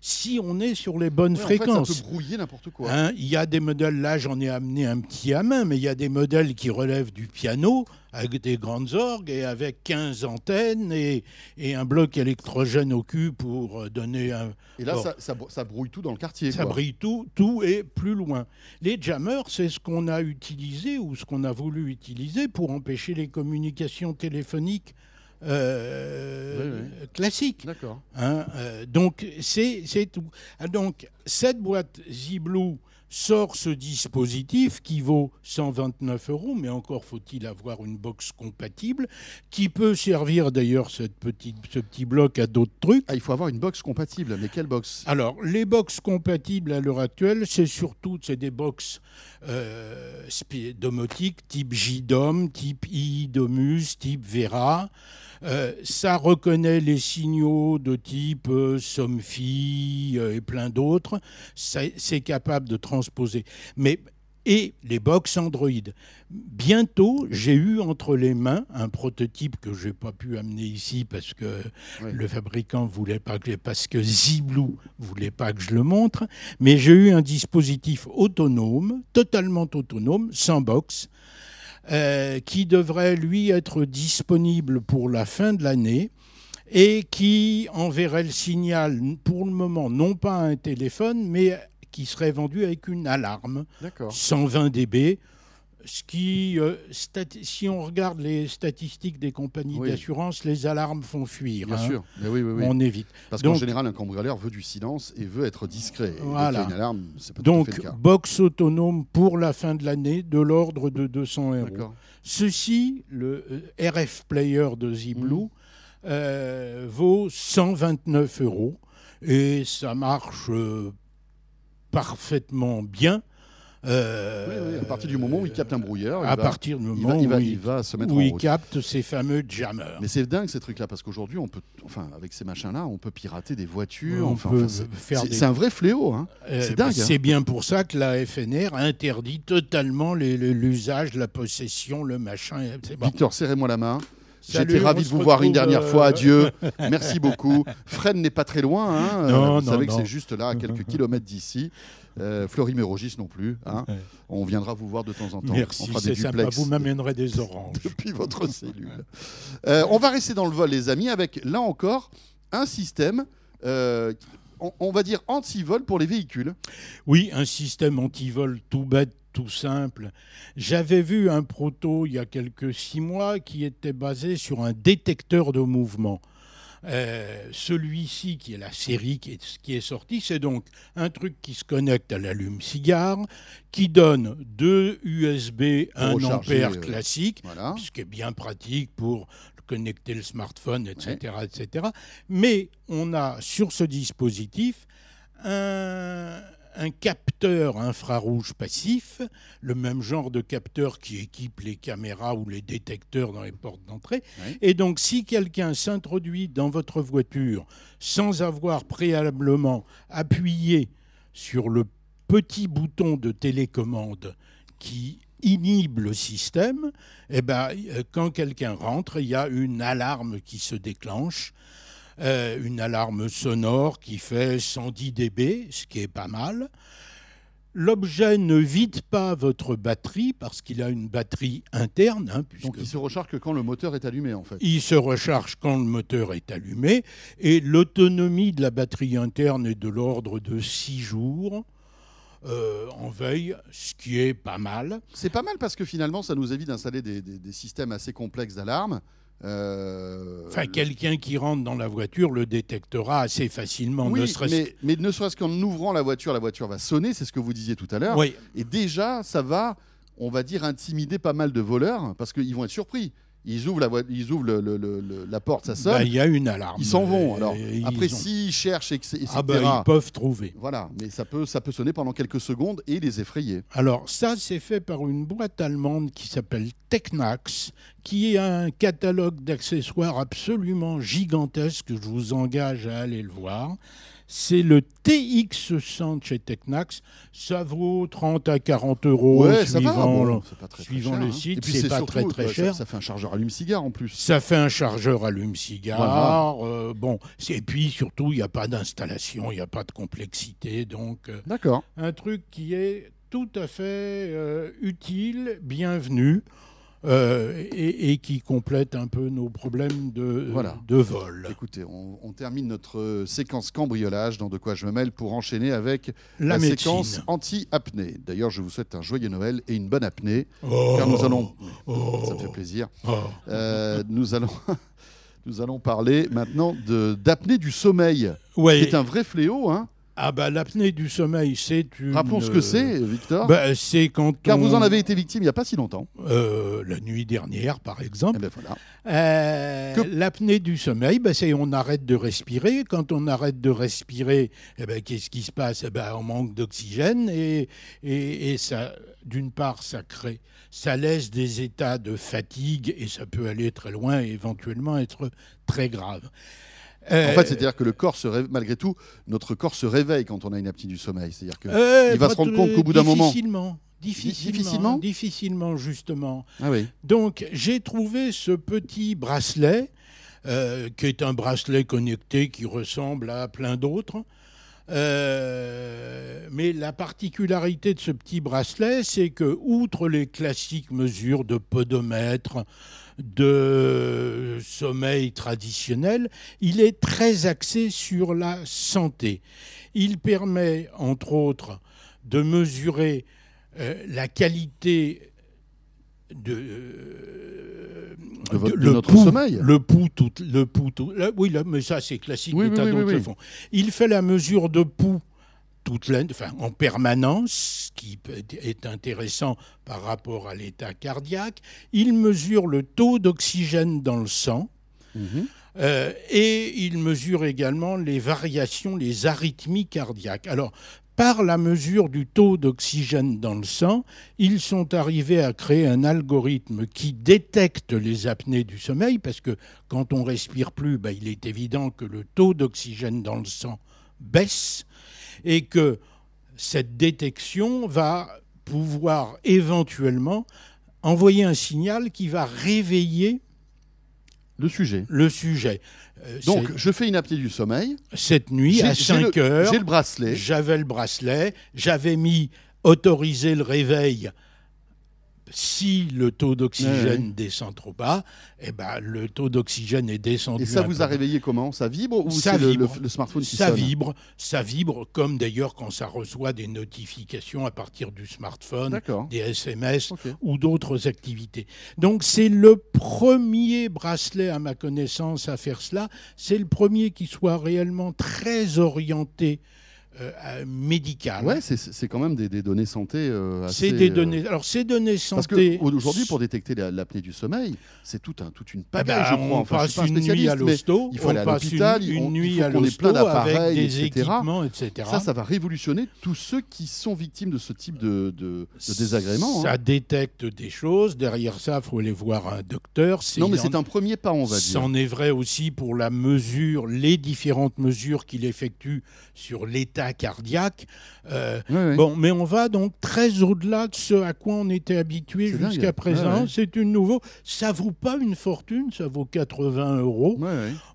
E: si on est sur les bonnes fréquences.
A: ça peut brouiller n'importe quoi.
E: Hein, il y a des modèles, là j'en ai amené un petit à main, mais il y a des modèles qui relève du piano, avec des grandes orgues et avec 15 antennes et, et un bloc électrogène au cul pour donner un.
A: Et là, ça, ça, brouille tout dans le quartier.
E: Ça brouille tout, tout est plus loin. Les jammers, c'est ce qu'on a utilisé ou ce qu'on a voulu utiliser pour empêcher les communications téléphoniques. Euh, classiques.
A: D'accord.
E: Hein, euh, donc c'est tout. Donc cette boîte Z-Blue sort ce dispositif qui vaut 129 euros, mais encore faut-il avoir une box compatible, qui peut servir d'ailleurs cette petite, ce petit bloc à d'autres trucs.
A: Ah, il faut avoir une box compatible, mais quelle box?
E: Alors, les box compatibles à l'heure actuelle, c'est surtout c'est des box euh, domotiques type JDOM, type iDomus, type Vera. Euh, ça reconnaît les signaux de type euh, Somfy euh, et plein d'autres. C'est capable de transposer. Mais et les box Android. Bientôt, j'ai eu entre les mains un prototype que je n'ai pas pu amener ici parce que le fabricant voulait pas que parce que ZBlue voulait pas que je le montre, mais j'ai eu un dispositif autonome, totalement autonome, sans box, euh, qui devrait lui être disponible pour la fin de l'année et qui enverrait le signal pour le moment non pas à un téléphone mais qui serait vendu avec une alarme. 120 dB ce qui, euh, si on regarde les statistiques des compagnies d'assurance, les alarmes font fuir.
A: Bien hein. sûr, mais oui, oui,
E: on évite.
A: Parce qu'en général, un cambrioleur veut du silence et veut être discret.
E: Voilà.
A: Donc, une alarme, pas
E: Donc,
A: tout à fait le cas.
E: box autonome pour la fin de l'année de l'ordre de 200 euros. Ceci, le euh, RF Player de ZBlue, mmh. euh, vaut 129 euros et ça marche parfaitement bien
A: Euh, à partir du moment où il capte un brouilleur,
E: à partir du moment
A: il va, il va, se mettre
E: où
A: en
E: il capte ces fameux jammers.
A: Mais c'est dingue ces trucs-là parce qu'aujourd'hui, on peut, enfin, avec ces machins-là, on peut pirater des voitures. On peut faire. C'est un vrai fléau. Hein.
E: Euh,
A: c'est dingue.
E: C'est hein. bien pour ça que la FNR interdit totalement l'usage, la possession, le machin.
A: Victor, serrez-moi la main. J'étais ravi de vous voir une dernière fois. Euh, Adieu. Merci beaucoup. Fresnes n'est pas très loin. Hein.
E: Non,
A: vous savez que c'est juste là, à quelques kilomètres d'ici. Euh, Florimérogis non plus. Hein. On viendra vous voir de temps en temps.
E: Merci, c'est sympa. Vous m'amènerez des oranges.
A: Depuis votre cellule. Euh, on va rester dans le vol, les amis, avec là encore un système. Euh, on, va dire anti-vol pour les véhicules.
E: Oui, un système anti-vol tout bête, tout simple. J'avais vu un proto il y a quelques six mois qui était basé sur un détecteur de mouvement. Euh, celui-ci, qui est la série qui est, qui est sortie, c'est donc un truc qui se connecte à l'allume-cigare, qui donne deux USB 1 ampère classique, ce qui est bien pratique pour connecter le smartphone, etc., etc. Mais on a sur ce dispositif un, un capteur infrarouge passif, le même genre de capteur qui équipe les caméras ou les détecteurs dans les portes d'entrée. Et donc, si quelqu'un s'introduit dans votre voiture sans avoir préalablement appuyé sur le petit bouton de télécommande qui inhibe le système, eh ben, euh, quand quelqu'un rentre, il y a une alarme qui se déclenche euh, une alarme sonore qui fait 110 dB, ce qui est pas mal. L'objet ne vide pas votre batterie parce qu'il a une batterie interne. Hein,
A: Donc il se recharge que quand le moteur est allumé en fait.
E: Il se recharge quand le moteur est allumé et l'autonomie de la batterie interne est de l'ordre de 6 jours. Euh, en veille, ce qui est pas mal.
A: C'est pas mal parce que finalement, ça nous évite d'installer des, systèmes assez complexes d'alarme.
E: Euh, enfin, quelqu'un qui rentre dans la voiture le détectera assez facilement.
A: Oui, mais, mais, ne serait-ce qu'en ouvrant la voiture, la voiture va sonner, c'est ce que vous disiez tout à l'heure.
E: Oui.
A: Et déjà, ça va, on va dire, intimider pas mal de voleurs parce qu'ils vont être surpris. Ils ouvrent la, ils ouvrent le, la porte, ça sonne.
E: Bah, il y a une alarme.
A: Ils s'en vont. Alors après, s'ils cherchent, etc.
E: Ah bah, ils peuvent trouver.
A: Voilà, mais ça peut, ça peut sonner pendant quelques secondes et les effrayer.
E: Alors ça, c'est fait par une boîte allemande qui s'appelle Technax, qui est un catalogue d'accessoires absolument gigantesque. Je vous engage à aller le voir c'est le TX100 chez Technax. Ça vaut 30 à 40 euros suivant, le, suivant le hein. site. C'est pas très très cher.
A: Ça, fait un chargeur allume-cigare en plus.
E: Ça fait un chargeur allume-cigare. Euh, bon, et puis surtout, il n'y a pas d'installation, il n'y a pas de complexité. Donc,
A: euh, D'accord.
E: un truc qui est tout à fait euh, utile, bienvenu. Euh, et, qui complète un peu nos problèmes de, de vol.
A: Écoutez, on, termine notre séquence cambriolage dans De quoi je me mêle pour enchaîner avec la, séquence anti-apnée. D'ailleurs, je vous souhaite un joyeux Noël et une bonne apnée,
E: oh.
A: car nous allons... Oh. Ça me fait plaisir.
E: Oh.
A: Euh, nous allons... Nous allons parler maintenant d'apnée du sommeil, qui est un vrai fléau. Hein
E: ah bah l'apnée du sommeil, c'est une...
A: Rappelons ce que c'est, Victor.
E: Bah, c'est quand
A: Car vous en avez été victime il n'y a pas si longtemps.
E: Euh, la nuit dernière, par exemple.
A: Eh ben voilà.
E: Euh, l'apnée du sommeil, bah, c'est on arrête de respirer. Quand on arrête de respirer, eh ben, qu'est-ce qui se passe? Eh ben, On manque d'oxygène et, et, et ça, d'une part, ça crée, ça laisse des états de fatigue et ça peut aller très loin et éventuellement être très grave.
A: Euh, en fait, c'est-à-dire que le corps se réveille, malgré tout, notre corps se réveille quand on a une apnée du sommeil. C'est-à-dire qu'il euh, va se rendre compte qu'au bout d'un moment.
E: Difficilement. Difficilement, difficilement, justement.
A: Ah oui.
E: Donc, j'ai trouvé ce petit bracelet, euh, qui est un bracelet connecté qui ressemble à plein d'autres. Mais la particularité de ce petit bracelet, c'est que, outre les classiques mesures de podomètre, de sommeil traditionnel, il est très axé sur la santé. Il permet, entre autres, de mesurer euh, la qualité de,
A: euh, le notre sommeil.
E: Le pouls, tout, le pouls, oui, mais ça c'est classique.
A: Oui,
E: Il fait la mesure de pouls toute enfin, en permanence, ce qui est intéressant par rapport à l'état cardiaque. Il mesure le taux d'oxygène dans le sang. Mhm. Euh, et il mesure également les variations, les arythmies cardiaques. Alors, par la mesure du taux d'oxygène dans le sang, ils sont arrivés à créer un algorithme qui détecte les apnées du sommeil, parce que quand on respire plus, bah, il est évident que le taux d'oxygène dans le sang baisse, et que cette détection va pouvoir éventuellement envoyer un signal qui va réveiller
A: le sujet.
E: Le sujet.
A: Euh, Donc, je fais une apnée du sommeil.
E: Cette nuit, à 5 heures.
A: J'ai le bracelet.
E: J'avais le bracelet. J'avais mis autoriser le réveil si le taux d'oxygène descend trop bas, eh ben, le taux d'oxygène est descendu.
A: Et ça vous a réveillé comment? Ça vibre ou c'est le, smartphone qui
E: Ça vibre, ça vibre comme d'ailleurs quand ça reçoit des notifications à partir du smartphone, des SMS ou d'autres activités. Donc c'est le premier bracelet à ma connaissance à faire cela. C'est le premier qui soit réellement très orienté euh, euh, médicales.
A: Ouais, c'est quand même des, données santé euh,
E: assez. C'est des données. Alors ces données santé.
A: Parce qu'aujourd'hui, pour détecter l'apnée du sommeil, c'est tout un, toute une
E: pagaille, ah bah, je crois. On passe une nuit à l'hosto.
A: Il faut aller à l'hôpital.
E: Une, nuit à l'hosto avec des équipements, etc.
A: Ça, ça va révolutionner tous ceux qui sont victimes de ce type de, de, désagrément.
E: Ça hein. détecte des choses. Derrière ça, il faut aller voir un docteur.
A: Non, mais c'est un premier pas, on va dire.
E: C'en est vrai aussi pour la mesure, les différentes mesures qu'il effectue sur l'état cardiaque. Euh, bon, mais on va donc très au-delà de ce à quoi on était habitué jusqu'à présent. C'est une nouveau. Ça vaut pas une fortune, ça vaut 80 euros.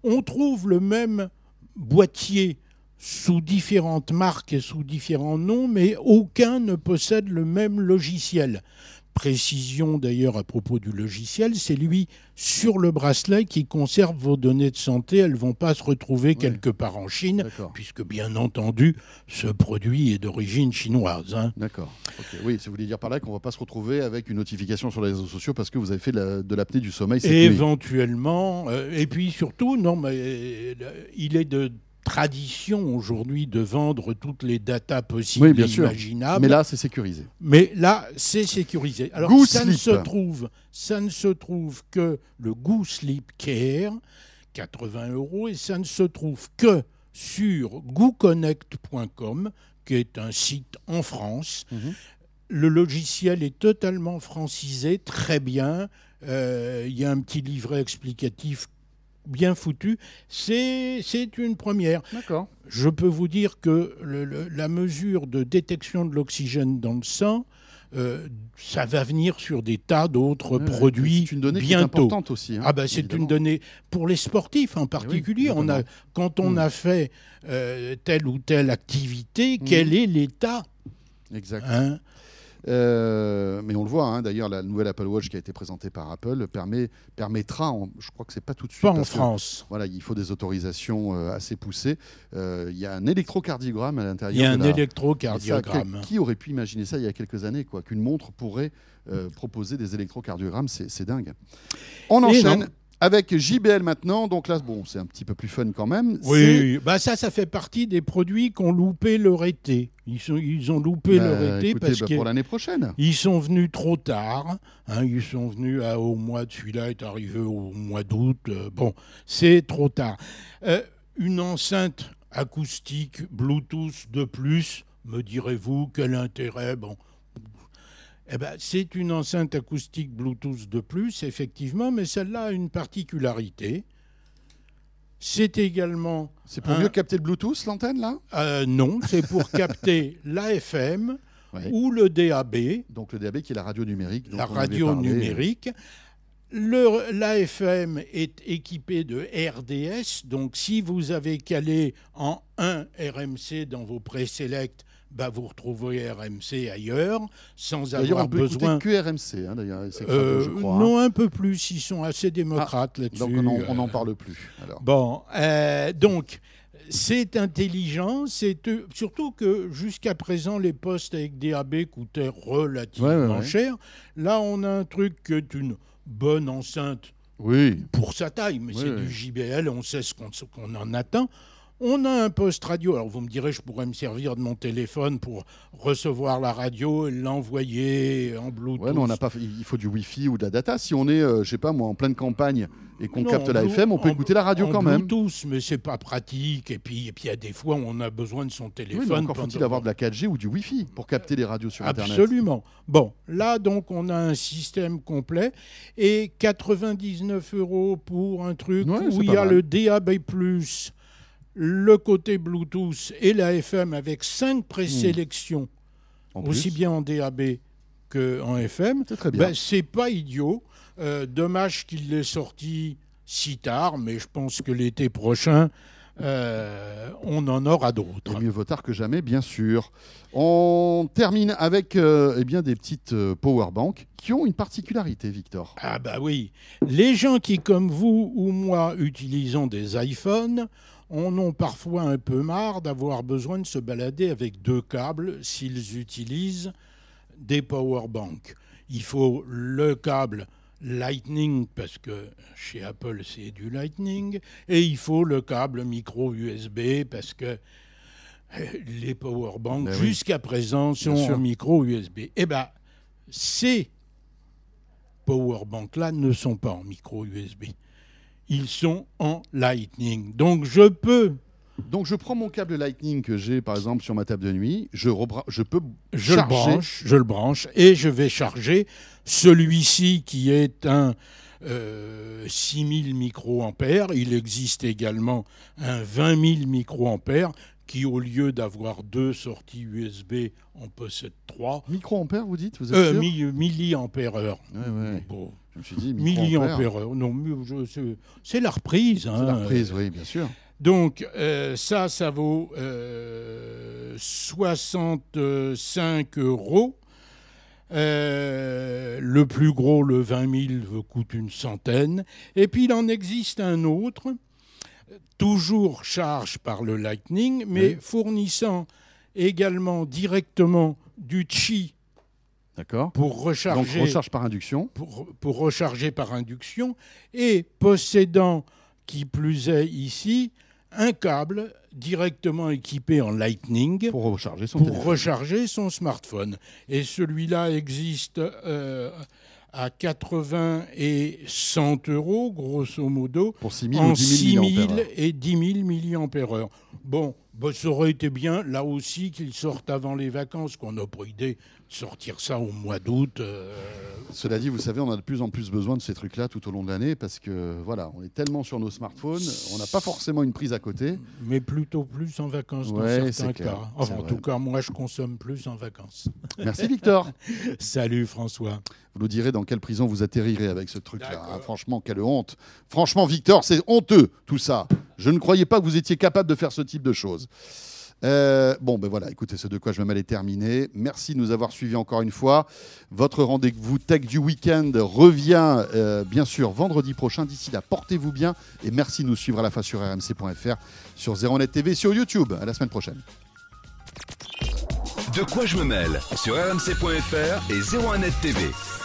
E: On trouve le même boîtier sous différentes marques et sous différents noms, mais aucun ne possède le même logiciel précision d'ailleurs à propos du logiciel, c'est lui sur le bracelet qui conserve vos données de santé. Elles ne vont pas se retrouver quelque part en Chine, puisque bien entendu, ce produit est d'origine chinoise. Hein.
A: D'accord. Oui, ça voulait dire par là qu'on ne va pas se retrouver avec une notification sur les réseaux sociaux parce que vous avez fait de l'apnée du sommeil.
E: Éventuellement. Euh, et puis surtout, non, mais euh, il est de tradition aujourd'hui de vendre toutes les datas possibles et imaginables.
A: Mais là, c'est sécurisé.
E: Mais là, c'est sécurisé. Alors, ça ne se trouve, ça ne se trouve que le Go Sleep Care, 80 euros, et ça ne se trouve que sur gooconnect.com, qui est un site en France. Mhm. Le logiciel est totalement francisé, très bien. Euh, il y a un petit livret explicatif bien foutu, c'est une première.
A: D'accord.
E: Je peux vous dire que la mesure de détection de l'oxygène dans le sang, euh, ça va venir sur des tas d'autres produits
A: C'est une donnée
E: bientôt.
A: importante aussi. Hein,
E: ah ben c'est une donnée pour les sportifs en particulier. on a, quand on hmm. a fait euh, telle ou telle activité, quel hmm. est l'état
A: Exact. Hein euh, mais on le voit, hein, d'ailleurs, la nouvelle Apple Watch qui a été présentée par Apple permet, permettra, je crois que c'est pas tout de suite.
E: Pas en France.
A: voilà, il faut des autorisations euh, assez poussées. Euh, il y a un électrocardiogramme à l'intérieur.
E: Il y a un électrocardiogramme.
A: qui aurait pu imaginer ça il y a quelques années, quoi, qu'une montre pourrait proposer des électrocardiogrammes, c'est dingue. On enchaîne. Avec JBL maintenant, donc là, bon, c'est un petit peu plus fun quand même.
E: Oui, bah ça, ça fait partie des produits qui ont loupé leur été. Ils, sont, ils ont loupé bah, leur été parce bah,
A: pour l'année prochaine.
E: Ils sont venus trop tard. Hein, ils sont venus au mois de celui-là est arrivé au mois d'août. Euh, bon, c'est trop tard. Euh, une enceinte acoustique Bluetooth de plus, me direz-vous, quel intérêt? Bon, eh ben, c'est une enceinte acoustique Bluetooth de plus, effectivement, mais celle-là a une particularité. C'est également.
A: C'est pour mieux capter le Bluetooth, l'antenne, là?
E: Euh, Non, c'est pour capter l'AFM ou le DAB.
A: Donc le DAB qui est la radio numérique.
E: La radio numérique. L'AFM est équipé de RDS, donc si vous avez calé en 1 RMC dans vos présélects, bah, vous retrouverez RMC ailleurs, sans avoir
A: on peut
E: besoin.
A: que RMC, hein, d'ailleurs, euh, je crois.
E: Non, un peu plus. Ils sont assez démocrates ah, là-dessus.
A: Donc on n'en parle plus.
E: Bon, euh, donc. C'est intelligent, c'est surtout que jusqu'à présent les postes avec DAB coûtaient relativement cher. Là, on a un truc qui est une bonne enceinte
A: oui.
E: pour sa taille, mais c'est du JBL, on sait ce qu'on en attend. On a un poste radio. Alors vous me direz, je pourrais me servir de mon téléphone pour recevoir la radio et l'envoyer en Bluetooth.
A: Ouais, mais on n'a pas. Il faut du Wi-Fi ou de la data. Si on est, je je sais pas moi, en pleine campagne et qu'on capte la FM, on peut écouter la radio quand même.
E: Bluetooth, mais c'est pas pratique. Et puis, et puis, il y a des fois, on a besoin de son téléphone. Oui,
A: encore faut-il avoir de la 4G ou du Wi-Fi pour capter les radios sur
E: Internet. Absolument. Bon, là donc, on a un système complet et 99 euros pour un truc où il y a le DAB+ le côté Bluetooth et la FM avec cinq présélections, aussi bien en DAB qu'en FM, c'est ben, pas idiot. Euh, dommage qu'il l'ait sorti si tard, mais je pense que l'été prochain, euh, on en aura d'autres.
A: Mieux vaut tard que jamais, bien sûr. On termine avec euh, eh bien, des petites power banks qui ont une particularité, Victor.
E: Ah bah oui. Les gens qui, comme vous ou moi, utilisons des iPhones, on ont parfois un peu marre d'avoir besoin de se balader avec deux câbles s'ils utilisent des power banks. Il faut le câble Lightning parce que chez Apple c'est du Lightning et il faut le câble micro USB parce que les power banks ben jusqu'à présent sont en micro USB. Eh bien, ces power banks là ne sont pas en micro USB ils sont en Lightning. Donc je peux
A: donc je prends mon câble Lightning que j'ai par exemple sur ma table de nuit, je, je peux
E: je le branche, je le branche et je vais charger celui-ci qui est un 6000 euh, microampères. Il existe également un 20 000 microampères qui, au lieu d'avoir deux sorties USB, en possède trois.
A: Microampères, vous dites vous êtes euh,
E: Milliampères heure.
A: Bon. Je me suis dit
E: milliampères heure. Non, c'est la reprise.
A: Hein. C'est la reprise, oui, bien sûr.
E: Donc euh, ça, ça vaut 65 euh, euros. le plus gros, le 20 000, coûte une centaine. Et puis il en existe un autre toujours charge par le Lightning, mais fournissant également directement du Qi
A: D'accord.
E: Pour recharger. Donc
A: recharge par induction.
E: Pour, pour, recharger par induction et possédant, qui plus est ici, un câble directement équipé en Lightning
A: pour recharger son,
E: pour recharger son smartphone. Et celui-là existe euh, à 80 et 100 euros, grosso modo,
A: pour 6 000 en 10
E: 000 et 10 000 mAh. Bon, bah, ça aurait été bien, là aussi, qu'ils sortent avant les vacances, qu'on n'a pas idée sortir ça au mois d'août. Euh.
A: Cela dit, vous savez, on a de plus en plus besoin de ces trucs-là tout au long de l'année parce que voilà, on est tellement sur nos smartphones, on n'a pas forcément une prise à côté.
E: Mais plutôt plus en vacances dans certains cas. en tout cas, moi, je consomme plus en vacances.
A: Merci Victor.
E: Salut François.
A: Vous nous direz dans quelle prison vous atterrirez avec ce truc-là. Hein. franchement, quelle honte. Franchement, Victor, c'est honteux tout ça. Je ne croyais pas que vous étiez capable de faire ce type de choses. Euh, bon, ben voilà, écoutez, ce de quoi je me mêle est terminé. Merci de nous avoir suivis encore une fois. Votre rendez-vous tech du week-end revient euh, bien sûr vendredi prochain. D'ici là, portez-vous bien et merci de nous suivre à la fois sur rmc.fr, sur Zeronet TV, sur YouTube. À la semaine prochaine.
B: De quoi je me mêle sur rmc.fr et 01net TV.